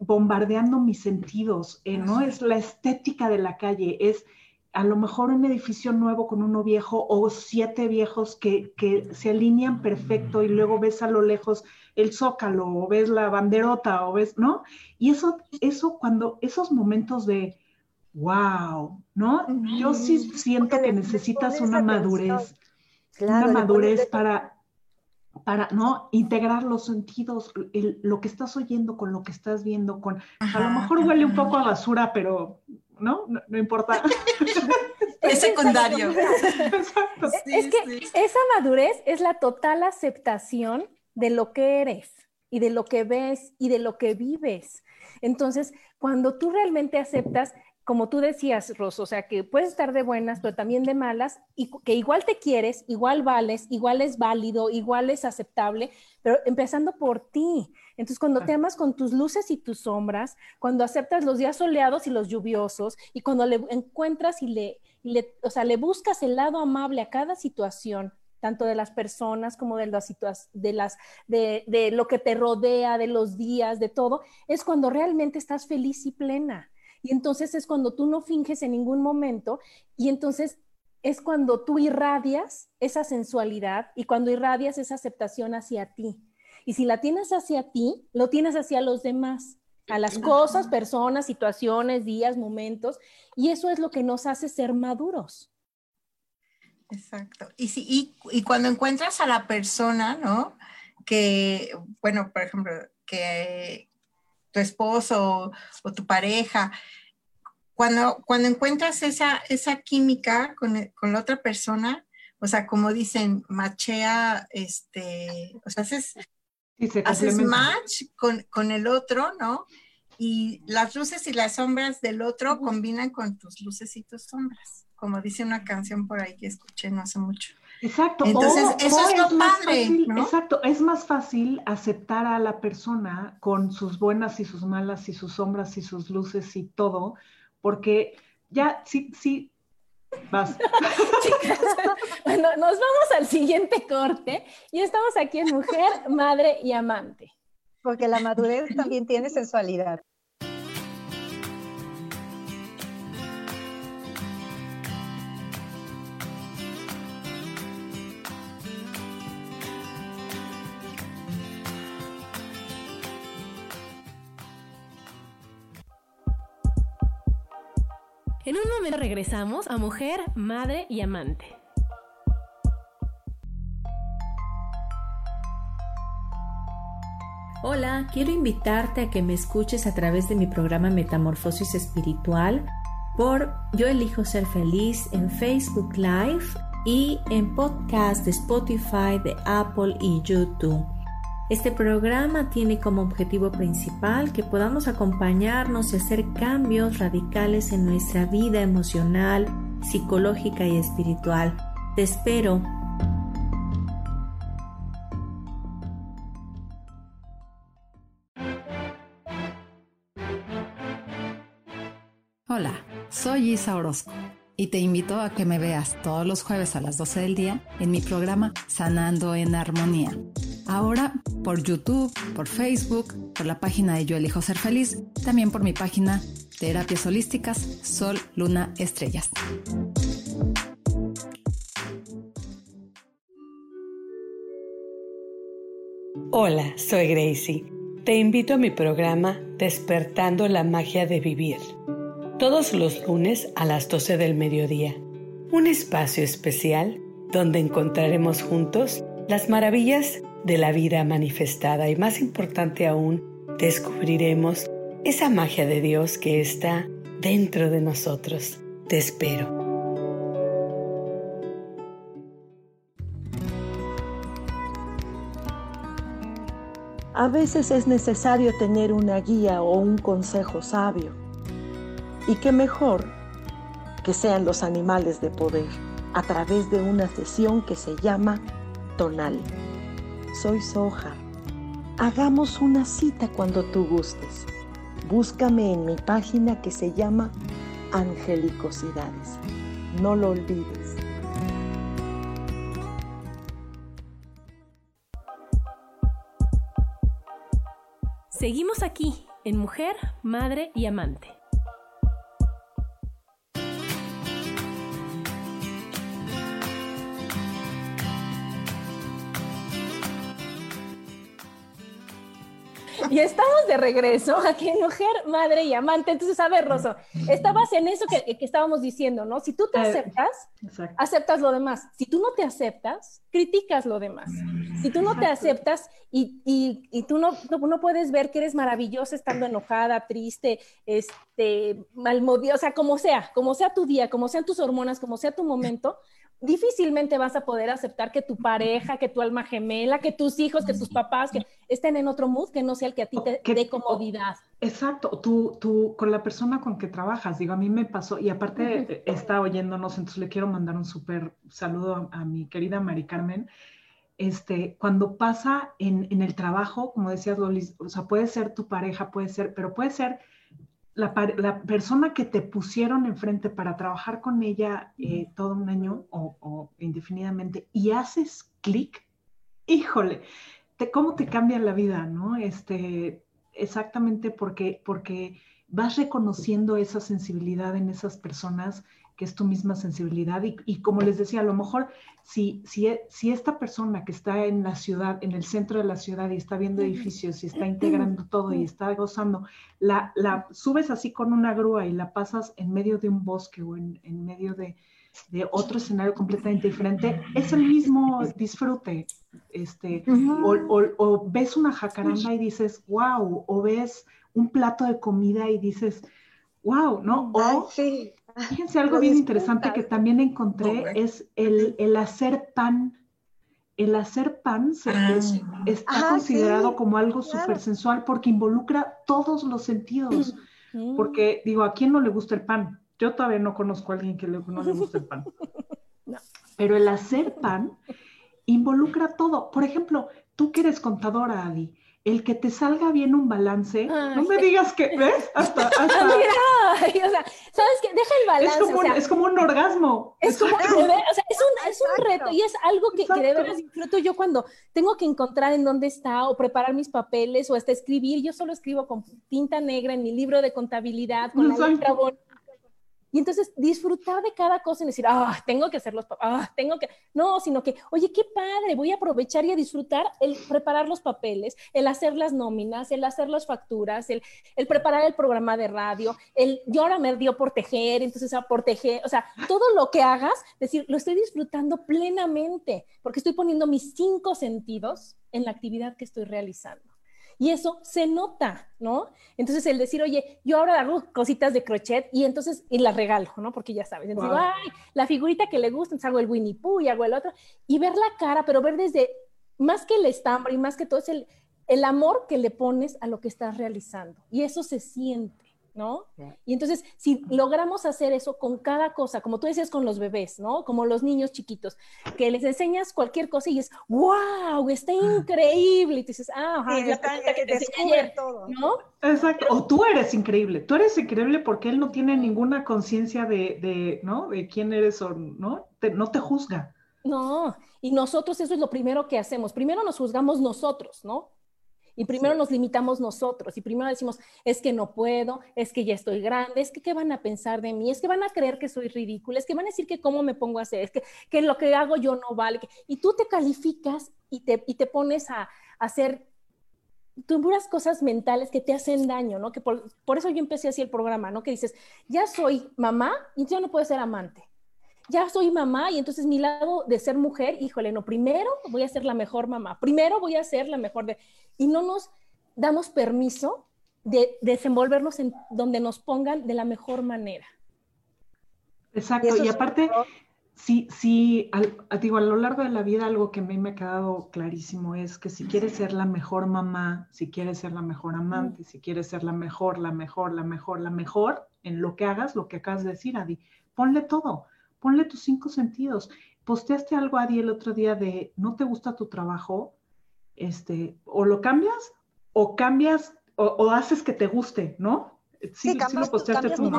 bombardeando mis sentidos, eh, ¿no? Es la estética de la calle, es a lo mejor un edificio nuevo con uno viejo o siete viejos que, que, se alinean perfecto y luego ves a lo lejos el zócalo o ves la banderota o ves, ¿no? Y eso, eso cuando esos momentos de wow, ¿no? Yo sí siento que necesitas una madurez, una madurez para, para, ¿no? Integrar los sentidos, lo que estás oyendo con lo que estás viendo, con, a lo mejor huele un poco a basura, pero, ¿no? No, importa. <laughs> es secundario. es que esa madurez es la total aceptación de lo que eres y de lo que ves y de lo que vives. Entonces, cuando tú realmente aceptas, como tú decías, Rosso, o sea, que puedes estar de buenas, pero también de malas, y que igual te quieres, igual vales, igual es válido, igual es aceptable, pero empezando por ti. Entonces, cuando te amas con tus luces y tus sombras, cuando aceptas los días soleados y los lluviosos, y cuando le encuentras y le, le o sea, le buscas el lado amable a cada situación, tanto de las personas como de las de las de, de lo que te rodea, de los días, de todo, es cuando realmente estás feliz y plena. Y entonces es cuando tú no finges en ningún momento y entonces es cuando tú irradias esa sensualidad y cuando irradias esa aceptación hacia ti. Y si la tienes hacia ti, lo tienes hacia los demás, a las cosas, personas, situaciones, días, momentos. Y eso es lo que nos hace ser maduros. Exacto. Y, si, y, cuando encuentras a la persona, ¿no? Que, bueno, por ejemplo, que tu esposo o, tu pareja, cuando, cuando encuentras esa, esa química con, con, la otra persona, o sea, como dicen, machea, este, o sea, haces, haces match con, con el otro, ¿no? Y las luces y las sombras del otro combinan con tus luces y tus sombras como dice una canción por ahí que escuché no hace mucho. Exacto. Entonces, eso es lo padre. Exacto, es más fácil aceptar a la persona con sus buenas y sus malas y sus sombras y sus luces y todo, porque ya, sí, sí, vas. <laughs> bueno, nos vamos al siguiente corte y estamos aquí en Mujer, Madre y Amante. Porque la madurez también tiene sensualidad. En un momento regresamos a mujer, madre y amante. Hola, quiero invitarte a que me escuches a través de mi programa Metamorfosis Espiritual por Yo elijo ser feliz en Facebook Live y en podcast de Spotify, de Apple y YouTube. Este programa tiene como objetivo principal que podamos acompañarnos y hacer cambios radicales en nuestra vida emocional, psicológica y espiritual. Te espero. Hola, soy Isa Orozco y te invito a que me veas todos los jueves a las 12 del día en mi programa Sanando en Armonía Ahora por YouTube, por Facebook, por la página de Yo Elijo Ser Feliz, también por mi página Terapias Holísticas Sol, Luna, Estrellas. Hola, soy Gracie. Te invito a mi programa Despertando la Magia de Vivir. Todos los lunes a las 12 del mediodía. Un espacio especial donde encontraremos juntos las maravillas de la vida manifestada y más importante aún, descubriremos esa magia de Dios que está dentro de nosotros. Te espero. A veces es necesario tener una guía o un consejo sabio. Y qué mejor que sean los animales de poder a través de una sesión que se llama tonal soy Soja. Hagamos una cita cuando tú gustes. Búscame en mi página que se llama Angelicosidades. No lo olvides. Seguimos aquí en Mujer, Madre y Amante. Y estamos de regreso aquí en Mujer, Madre y Amante. Entonces, a ver, Rosso, estabas en eso que, que estábamos diciendo, ¿no? Si tú te Eh, aceptas, Exacto. aceptas lo demás. Si tú no te aceptas, criticas lo demás. Si tú no te aceptas y, y, y tú no, no, no puedes ver que eres maravillosa estando enojada, triste, este, sea, como sea, como sea tu día, como sean tus hormonas, como sea tu momento, difícilmente vas a poder aceptar que tu pareja, que tu alma gemela, que tus hijos, que tus papás, que estén en otro mood que no sea el que a ti te Que- dé comodidad. Exacto, tú, tú con la persona con que trabajas, digo, a mí me pasó, y aparte está oyéndonos, entonces le quiero mandar un súper saludo a, a mi querida Mari Carmen. Este, cuando pasa en, en el trabajo, como decías, Lolis, o sea, puede ser tu pareja, puede ser, pero puede ser la, persona que te pusieron enfrente para trabajar con ella eh, todo un año o, o indefinidamente y haces clic, híjole, te, cómo te cambia la vida, ¿no? Este, exactamente porque, porque vas reconociendo esa sensibilidad en esas personas que es tu misma sensibilidad y, y como les decía, a lo mejor si, si, e- si esta persona que está en la ciudad, en el centro de la ciudad y está viendo edificios y está integrando <clears throat> todo y está gozando, la, la subes así con una grúa y la pasas en medio de un bosque o en, en medio de, de otro escenario completamente diferente, es el mismo <clears throat> disfrute. Este, o, o- o ves una jacaranda y dices, wow, o ves un plato de comida y dices, wow, ¿no? O sí. fíjense algo Lo bien interesante que también encontré, es el, el hacer pan. El hacer pan se- Ah, es- está Ah, considerado sí, como algo claro. súper sensual porque involucra todos los sentidos. Mm. Porque digo, ¿a quién no le gusta el pan? Yo todavía no conozco a alguien que le- no le guste el pan. <laughs> No. Pero el hacer pan involucra todo. Por ejemplo, tú que eres contadora, Adi, el que te salga bien un balance, Ay, no me digas que, ¿ves? Hasta, <laughs> hasta- mira, ay, o sea, ¿sabes qué? Deja el es, balance, como o sea, un, es como un orgasmo. Es como, es un, es un reto y es algo que, que de veras disfruto yo cuando tengo que encontrar en dónde está o preparar mis papeles o hasta escribir. Yo solo escribo con tinta negra en mi libro de contabilidad, con la Exacto. letra bonita. Y entonces disfrutar de cada cosa y decir, ah, tengo que hacer los, pa- ah, tengo que, no, sino que, oye, qué padre, voy a aprovechar y a disfrutar el preparar los papeles, el hacer las nóminas, el hacer las facturas, el, el preparar el programa de radio, el, yo ahora me dio por tejer, entonces a por tejer, o sea, todo lo que hagas, decir, lo estoy disfrutando plenamente, porque estoy poniendo mis cinco sentidos en la actividad que estoy realizando. Y eso se nota, ¿no? Entonces el decir, oye, yo ahora hago cositas de crochet y entonces, y las regalo, ¿no? Porque ya sabes, entonces Wow. digo, ay, la figurita que le gusta, entonces hago el Winnie Pooh y hago el otro, y ver la cara, pero ver desde, más que el estambre y más que todo, es el, el amor que le pones a lo que estás realizando. Y eso se siente, ¿no? Y entonces, si logramos hacer eso con cada cosa, como tú decías con los bebés, ¿no? Como los niños chiquitos, que les enseñas cualquier cosa y es, wow, está increíble. Y tú dices, ah, ajá, Sí, es la está- que te descubre ayer, todo. ¿no? Exacto. O tú eres increíble. Tú eres increíble porque él no tiene ninguna conciencia de, de, ¿no? De quién eres o, ¿no? Te- no te juzga. No, y nosotros eso es lo primero que hacemos. Primero nos juzgamos nosotros, ¿no? Y primero nos limitamos nosotros y primero decimos, es que no puedo, es que ya estoy grande, es que qué van a pensar de mí, es que van a creer que soy ridícula, es que van a decir que cómo me pongo a hacer, es que, que lo que hago yo no vale. Y tú te calificas y te, y te pones a, a hacer puras cosas mentales que te hacen daño, ¿no? Que por, por eso yo empecé así el programa, ¿no? Que dices, ya soy mamá y ya no puedo ser amante ya soy mamá y entonces mi lado de ser mujer, híjole, no, primero voy a ser la mejor mamá, primero voy a ser la mejor de... Y no nos damos permiso de desenvolvernos en donde nos pongan de la mejor manera. Exacto. Y Y, es- aparte, sí, sí, al- digo, a lo largo de la vida algo que a mí me ha quedado clarísimo es que si quieres ser la mejor mamá, si quieres ser la mejor amante, si quieres ser la mejor, la mejor, la mejor, la mejor en lo que hagas, lo que acabas de decir, Adi, ponle todo, ponle tus cinco sentidos. Posteaste algo, Adi, el otro día de no te gusta tu trabajo, este, o lo cambias, o cambias, o, o haces que te guste, ¿no? Sí, sí lo posteaste tú, tu ¿no?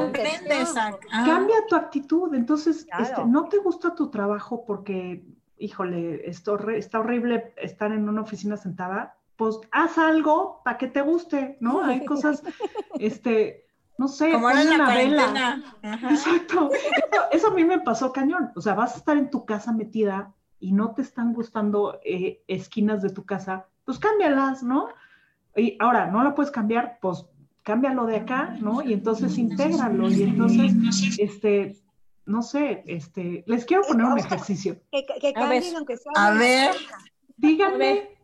a- ah. Cambia tu actitud. Entonces, Claro. este, no te gusta tu trabajo porque, híjole, esto está horrible estar en una oficina sentada. Pues haz algo para que te guste, ¿no? Hay cosas, <laughs> este, no sé, Como ahora en ponle la una vela. Exacto. Eso, eso a mí me pasó cañón. O sea, vas a estar en tu casa metida y no te están gustando eh, esquinas de tu casa, pues cámbialas, ¿no? Y ahora, ¿no lo puedes cambiar? Pues cámbialo de acá, ¿no? Y entonces intégralo. Y entonces, este, no sé, este, les quiero poner un ejercicio. Que, que cambien, aunque sea. A ver. Díganme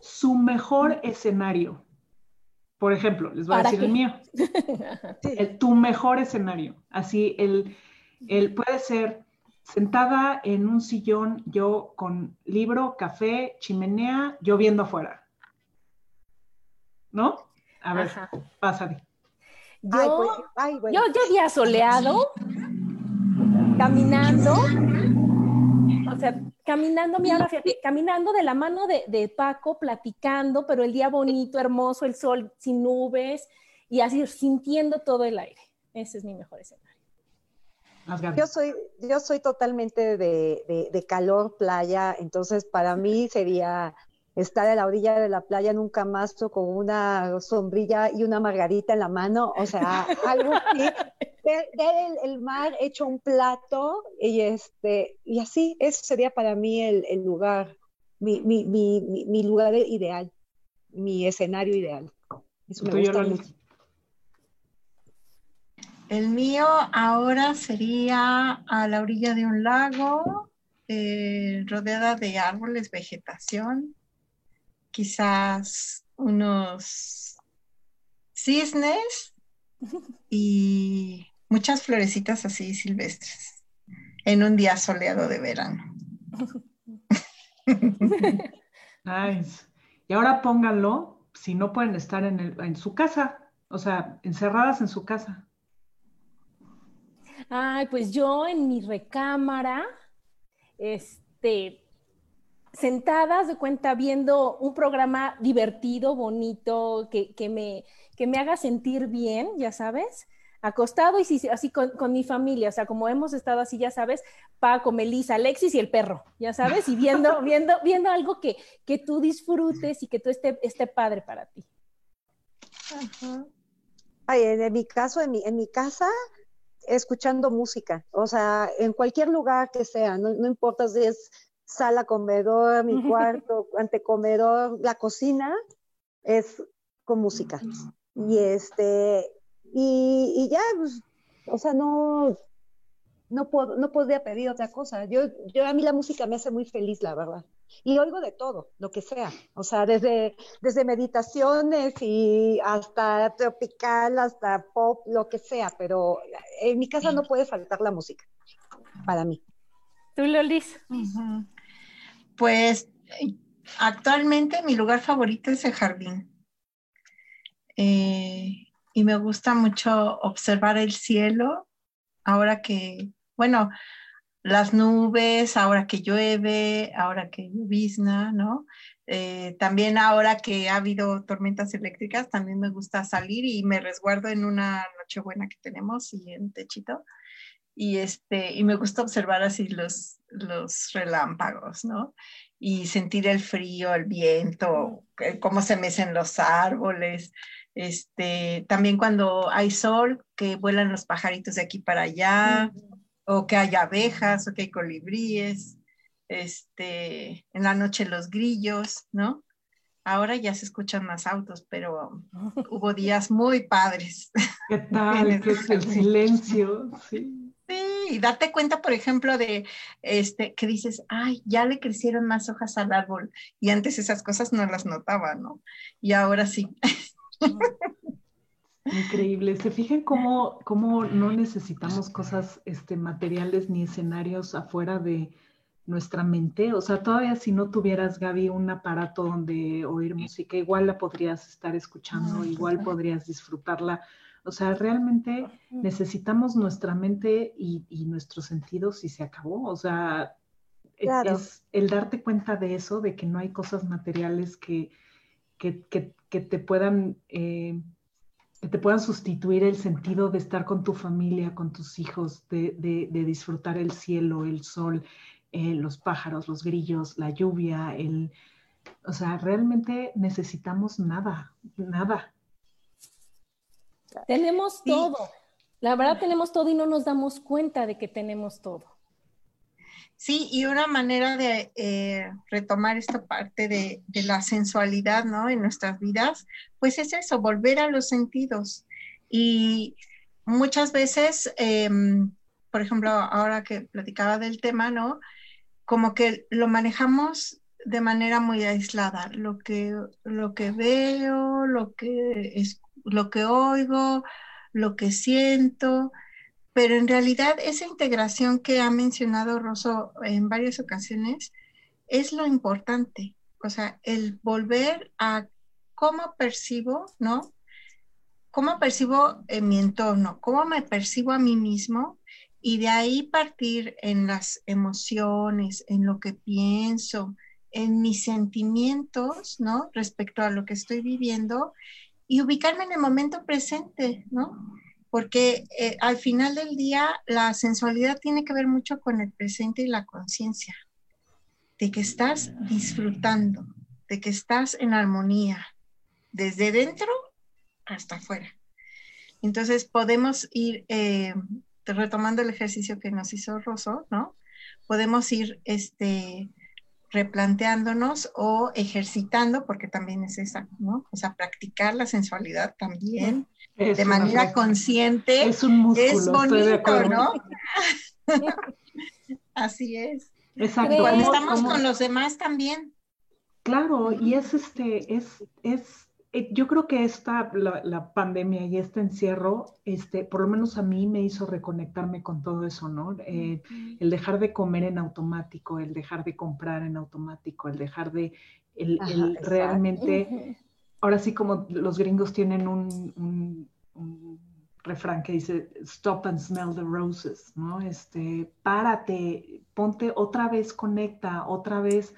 su mejor escenario. Por ejemplo, les voy a decir el mío. <laughs> tu mejor escenario. Así, el, el puede ser sentada en un sillón, yo con libro, café, chimenea, yo viendo afuera. ¿No? A ver, pásale. Yo, yo, yo día soleado, caminando, o sea, caminando, mira, caminando de la mano de, de, Paco, platicando, pero el día bonito, hermoso, el sol sin nubes y así sintiendo todo el aire. Ese es mi mejor escenario. Yo soy, yo soy totalmente de, de, calor, playa, entonces para mí sería estar a la orilla de la playa en un camastro con una sombrilla y una margarita en la mano, o sea, <laughs> algo así, ver, el, mar hecho un plato y este, y así, eso sería para mí el, el lugar, mi, mi, mi, mi, lugar ideal, mi escenario ideal. Eso me gusta mucho. El mío ahora sería a la orilla de un lago, eh, rodeada de árboles, vegetación, quizás unos cisnes <laughs> y muchas florecitas así silvestres en un día soleado de verano. <laughs> Nice. Y ahora pónganlo, si no pueden estar en, en su casa, o sea, encerradas en su casa. Ay, pues yo en mi recámara, este, sentadas de cuenta viendo un programa divertido, bonito, que, que, me, que me haga sentir bien, ya sabes, acostado y así con, con, mi familia, o sea, como hemos estado así, ya sabes, Paco, Melissa, Alexis y el perro, ya sabes, y viendo, <laughs> viendo, viendo algo que, que tú disfrutes y que tú esté, esté padre para ti. Ay, en mi caso, en mi, en mi casa, escuchando música, o sea, en cualquier lugar que sea, no, importa si es sala, comedor, mi <laughs> cuarto, antecomedor, la cocina, es con música. Y este, y, ya, pues, o sea, no, no, puedo, no podría pedir otra cosa. Yo, yo, a mí la música me hace muy feliz, la verdad. Y oigo de todo, lo que sea. O sea, desde, desde meditaciones y hasta tropical, hasta pop, lo que sea. Pero en mi casa no puede faltar la música, para mí. ¿Tú, Lolis? Pues actualmente mi lugar favorito es el jardín. Eh, y me gusta mucho observar el cielo ahora que, bueno, las nubes, ahora que llueve, ahora que llovizna, ¿no? Eh, también ahora que ha habido tormentas eléctricas, también me gusta salir y me resguardo en una noche buena que tenemos y en techito. Y, este, y me gusta observar así los, los relámpagos, ¿no? Y sentir el frío, el viento, cómo se mecen los árboles. Este, también cuando hay sol, que vuelan los pajaritos de aquí para allá o que hay abejas, o que hay colibríes, este, en la noche los grillos, ¿no? Ahora ya se escuchan más autos, pero <laughs> hubo días muy padres. ¿Qué <laughs> tal? ¿Qué es el silencio? Sí. Y date cuenta, por ejemplo, de este, que dices, ay, ya le crecieron más hojas al árbol, y antes esas cosas no las notaba, ¿no? Y ahora sí. Increíble. ¿Se fijan cómo, cómo no necesitamos cosas este, materiales ni escenarios afuera de nuestra mente? O sea, todavía si no tuvieras, Gaby, un aparato donde oír música, igual la podrías estar escuchando, igual podrías disfrutarla. O sea, realmente necesitamos nuestra mente y, nuestros sentidos y se acabó. O sea, e, es el darte cuenta de eso, de que no hay cosas materiales que, que, que, te puedan... Eh, que te puedan sustituir el sentido de estar con tu familia, con tus hijos, de, disfrutar el cielo, el sol, eh, los pájaros, los grillos, la lluvia, el... O sea, realmente necesitamos nada, nada. Tenemos todo. La verdad tenemos todo y no nos damos cuenta de que tenemos todo. Sí, y una manera de eh, retomar esta parte de, la sensualidad, ¿no? En nuestras vidas, pues es eso, volver a los sentidos. Y muchas veces, em, por ejemplo, ahora que platicaba del tema, ¿no? Como que lo manejamos de manera muy aislada, lo que, lo que veo, lo que, es, lo que oigo, lo que siento, pero en realidad esa integración que ha mencionado Rosso en varias ocasiones es lo importante, o sea, el volver a cómo percibo, ¿no? Cómo percibo en mi entorno, cómo me percibo a mí mismo y de ahí partir en las emociones, en lo que pienso, en mis sentimientos, ¿no? Respecto a lo que estoy viviendo y ubicarme en el momento presente, ¿no? porque eh, al final del día la sensualidad tiene que ver mucho con el presente y la conciencia, de que estás disfrutando, de que estás en armonía, desde dentro hasta afuera. Entonces podemos ir, eh, retomando el ejercicio que nos hizo Rosso, ¿no? Podemos ir este, replanteándonos o ejercitando, porque también es esa, ¿no? O sea, practicar la sensualidad también de manera consciente. Es un músculo, es bonito, ¿no? <laughs> Así es. Exacto. Cuando estamos con los demás también. Claro, y es este, es, es yo creo que esta, la, pandemia y este encierro, este, por lo menos a mí me hizo reconectarme con todo eso, ¿no? Eh, el dejar de comer en automático, el dejar de comprar en automático, el dejar de, el, realmente, ahora sí como los gringos tienen un, refrán que dice, stop and smell the roses, ¿no? Este, párate, ponte otra vez, conecta, otra vez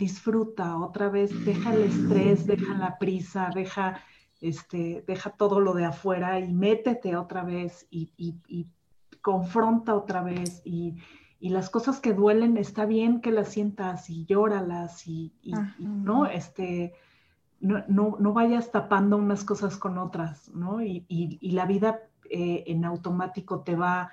disfruta otra vez, deja el estrés, deja la prisa, deja, este, deja todo lo de afuera y métete otra vez y, confronta otra vez y, las cosas que duelen, está bien que las sientas y llóralas y, ¿no? Este, no, no, vayas tapando unas cosas con otras, ¿no? Y, la vida eh, en automático te va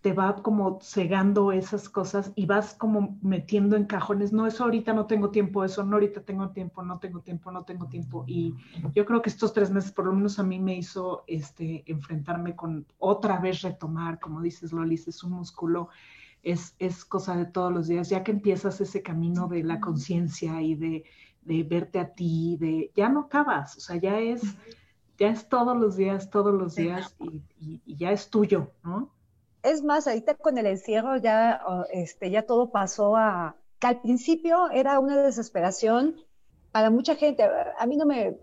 te va como cegando esas cosas y vas como metiendo en cajones, no, eso ahorita no tengo tiempo, eso no ahorita tengo tiempo, no tengo tiempo, no tengo tiempo. Y yo creo que estos tres meses por lo menos a mí me hizo este, enfrentarme con otra vez retomar, como dices Lolis, es un músculo, es, es cosa de todos los días, ya que empiezas ese camino de la conciencia y de, de, verte a ti, de ya no acabas, o sea, ya es, ya es todos los días, todos los días y, y ya es tuyo, ¿no? Es más, ahorita con el encierro ya, este, ya todo pasó a, que al principio era una desesperación para mucha gente. A mí no me,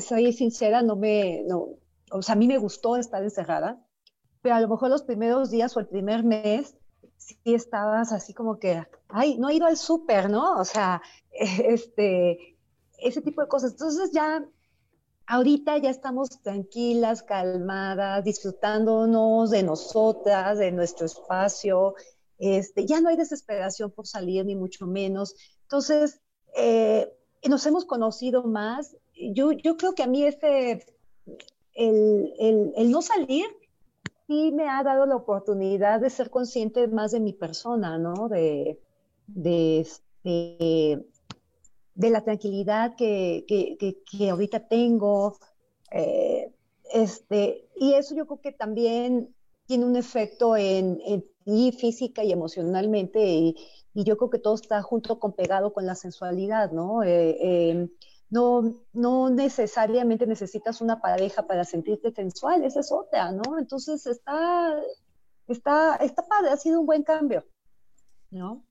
soy sincera, no me, no, o sea, a mí me gustó estar encerrada, pero a lo mejor los primeros días o el primer mes sí estabas así como que, ay, no he ido al súper, ¿no? O sea, <laughs> este, ese tipo de cosas. Entonces ya ahorita ya estamos tranquilas, calmadas, disfrutándonos de nosotras, de nuestro espacio. Este, ya no hay desesperación por salir, ni mucho menos. Entonces, eh, nos hemos conocido más. Yo, creo que a mí el, el, no salir sí me ha dado la oportunidad de ser consciente más de mi persona, ¿no? De, de, este, de la tranquilidad que, que, ahorita tengo. Eh, este, y eso yo creo que también tiene un efecto en, en ti física y emocionalmente, y, yo creo que todo está junto con pegado con la sensualidad, ¿no? Eh, em, no, no necesariamente necesitas una pareja para sentirte sensual, esa es otra, ¿no? Entonces está, está, está padre, ha sido un buen cambio, ¿no?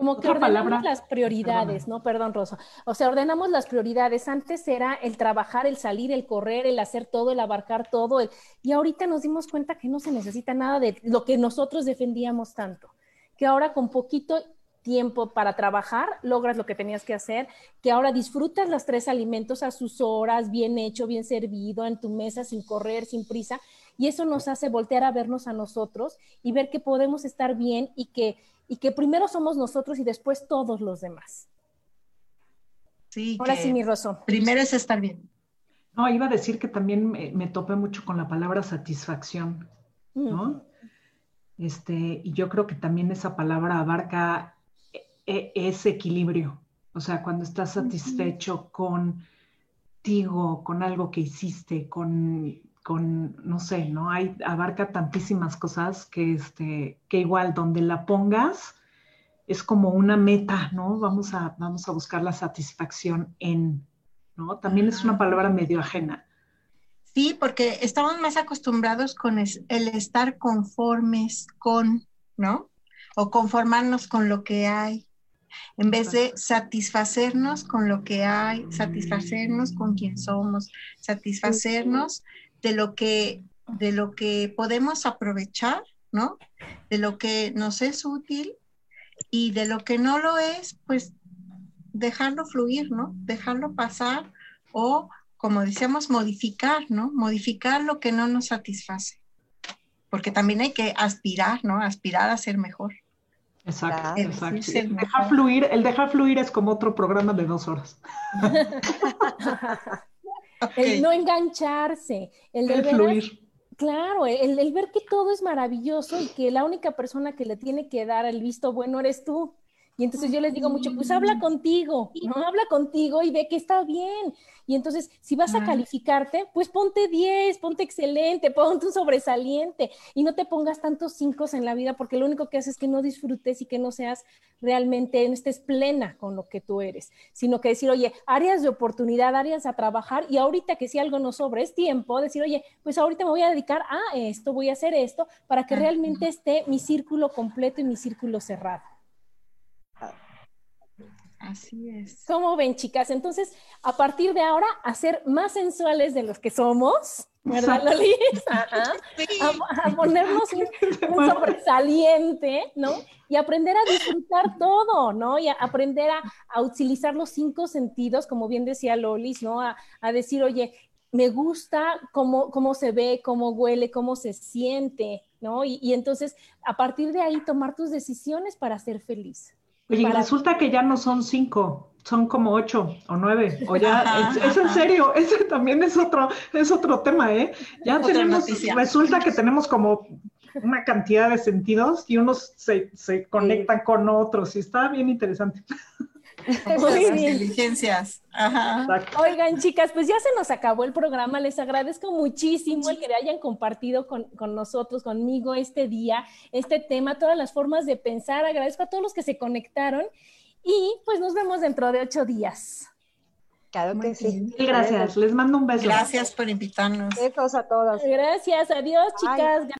Como que ordenamos las prioridades, ¿no? Perdón, Rosa. O sea, ordenamos las prioridades. Antes era el trabajar, el salir, el correr, el hacer todo, el abarcar todo. Y ahorita nos dimos cuenta que no se necesita nada de lo que nosotros defendíamos tanto. Que ahora con poquito tiempo para trabajar logras lo que tenías que hacer. Que ahora disfrutas los tres alimentos a sus horas, bien hecho, bien servido, en tu mesa, sin correr, sin prisa. Y eso nos hace voltear a vernos a nosotros y ver que podemos estar bien y que y que primero somos nosotros y después todos los demás. Sí, Ahora sí, mi Rosso. Primero es estar bien. No, iba a decir que también me, topé mucho con la palabra satisfacción, ¿no? Este, y yo creo que también esa palabra abarca e, e, ese equilibrio. O sea, cuando estás satisfecho contigo, con algo que hiciste, con, con, no sé, ¿no? Hay, abarca tantísimas cosas que, este, que igual donde la pongas es como una meta, ¿no? Vamos a, vamos a buscar la satisfacción en, ¿no? También es una palabra medio ajena. Sí, porque estamos más acostumbrados con el estar conformes con, ¿no? O conformarnos con lo que hay, en vez de satisfacernos con lo que hay, satisfacernos con quien somos, satisfacernos de lo que, de lo que podemos aprovechar, ¿no? De lo que nos es útil y de lo que no lo es, pues dejarlo fluir, ¿no? Dejarlo pasar o, como decíamos, modificar, ¿no? Modificar lo que no nos satisface. Porque también hay que aspirar, ¿no? Aspirar a ser mejor. Exacto, exacto. El dejar fluir, el dejar fluir es como otro programa de dos horas. <laughs> <laughs> El no engancharse, el, de fluir. Claro, el, el, ver que todo es maravilloso y que la única persona que le tiene que dar el visto bueno eres tú. Y entonces yo les digo mucho, pues habla contigo, no habla contigo y ve que está bien. Y entonces, si vas a calificarte, pues ponte 10, ponte excelente, <laughs> ponte un sobresaliente y no te pongas tantos cinco en la vida porque lo único que haces es que no disfrutes y que no seas realmente, no estés plena con lo que tú eres, sino que decir, oye, áreas de oportunidad, áreas a trabajar y ahorita que si algo no sobra es tiempo, decir, oye, pues ahorita me voy a dedicar a esto, voy a hacer esto para que realmente esté mi círculo completo y mi círculo cerrado. Así es. ¿Cómo ven, chicas? Entonces, a partir de ahora, hacer más sensuales de los que somos, ¿verdad, Loli? A, ponernos un, sobresaliente, ¿no? Y aprender a disfrutar todo, ¿no? Y aprender a, utilizar los cinco sentidos, como bien decía Lolis, ¿no? A, decir, oye, me gusta cómo, cómo se ve, cómo huele, cómo se siente, ¿no? Y, y entonces, a partir de ahí, tomar tus decisiones para ser feliz. Oye, resulta que ya no son cinco, son como ocho o nueve, o ya, es, en serio, <laughs> ese también es otro, es otro tema, ¿eh? Ya tenemos, resulta que tenemos como una cantidad de sentidos y unos se, se conectan con otros y está bien interesante. <laughs> Muy inteligencias. Oigan, chicas, pues ya se nos acabó el programa. Les agradezco muchísimo el que hayan compartido con, con, nosotros, conmigo este día, este tema, todas las formas de pensar. Agradezco a todos los que se conectaron y pues nos vemos dentro de ocho días. Claro que sí. Gracias, les mando un beso. Gracias por invitarnos. Besos a todos. Gracias, adiós, chicas. elijo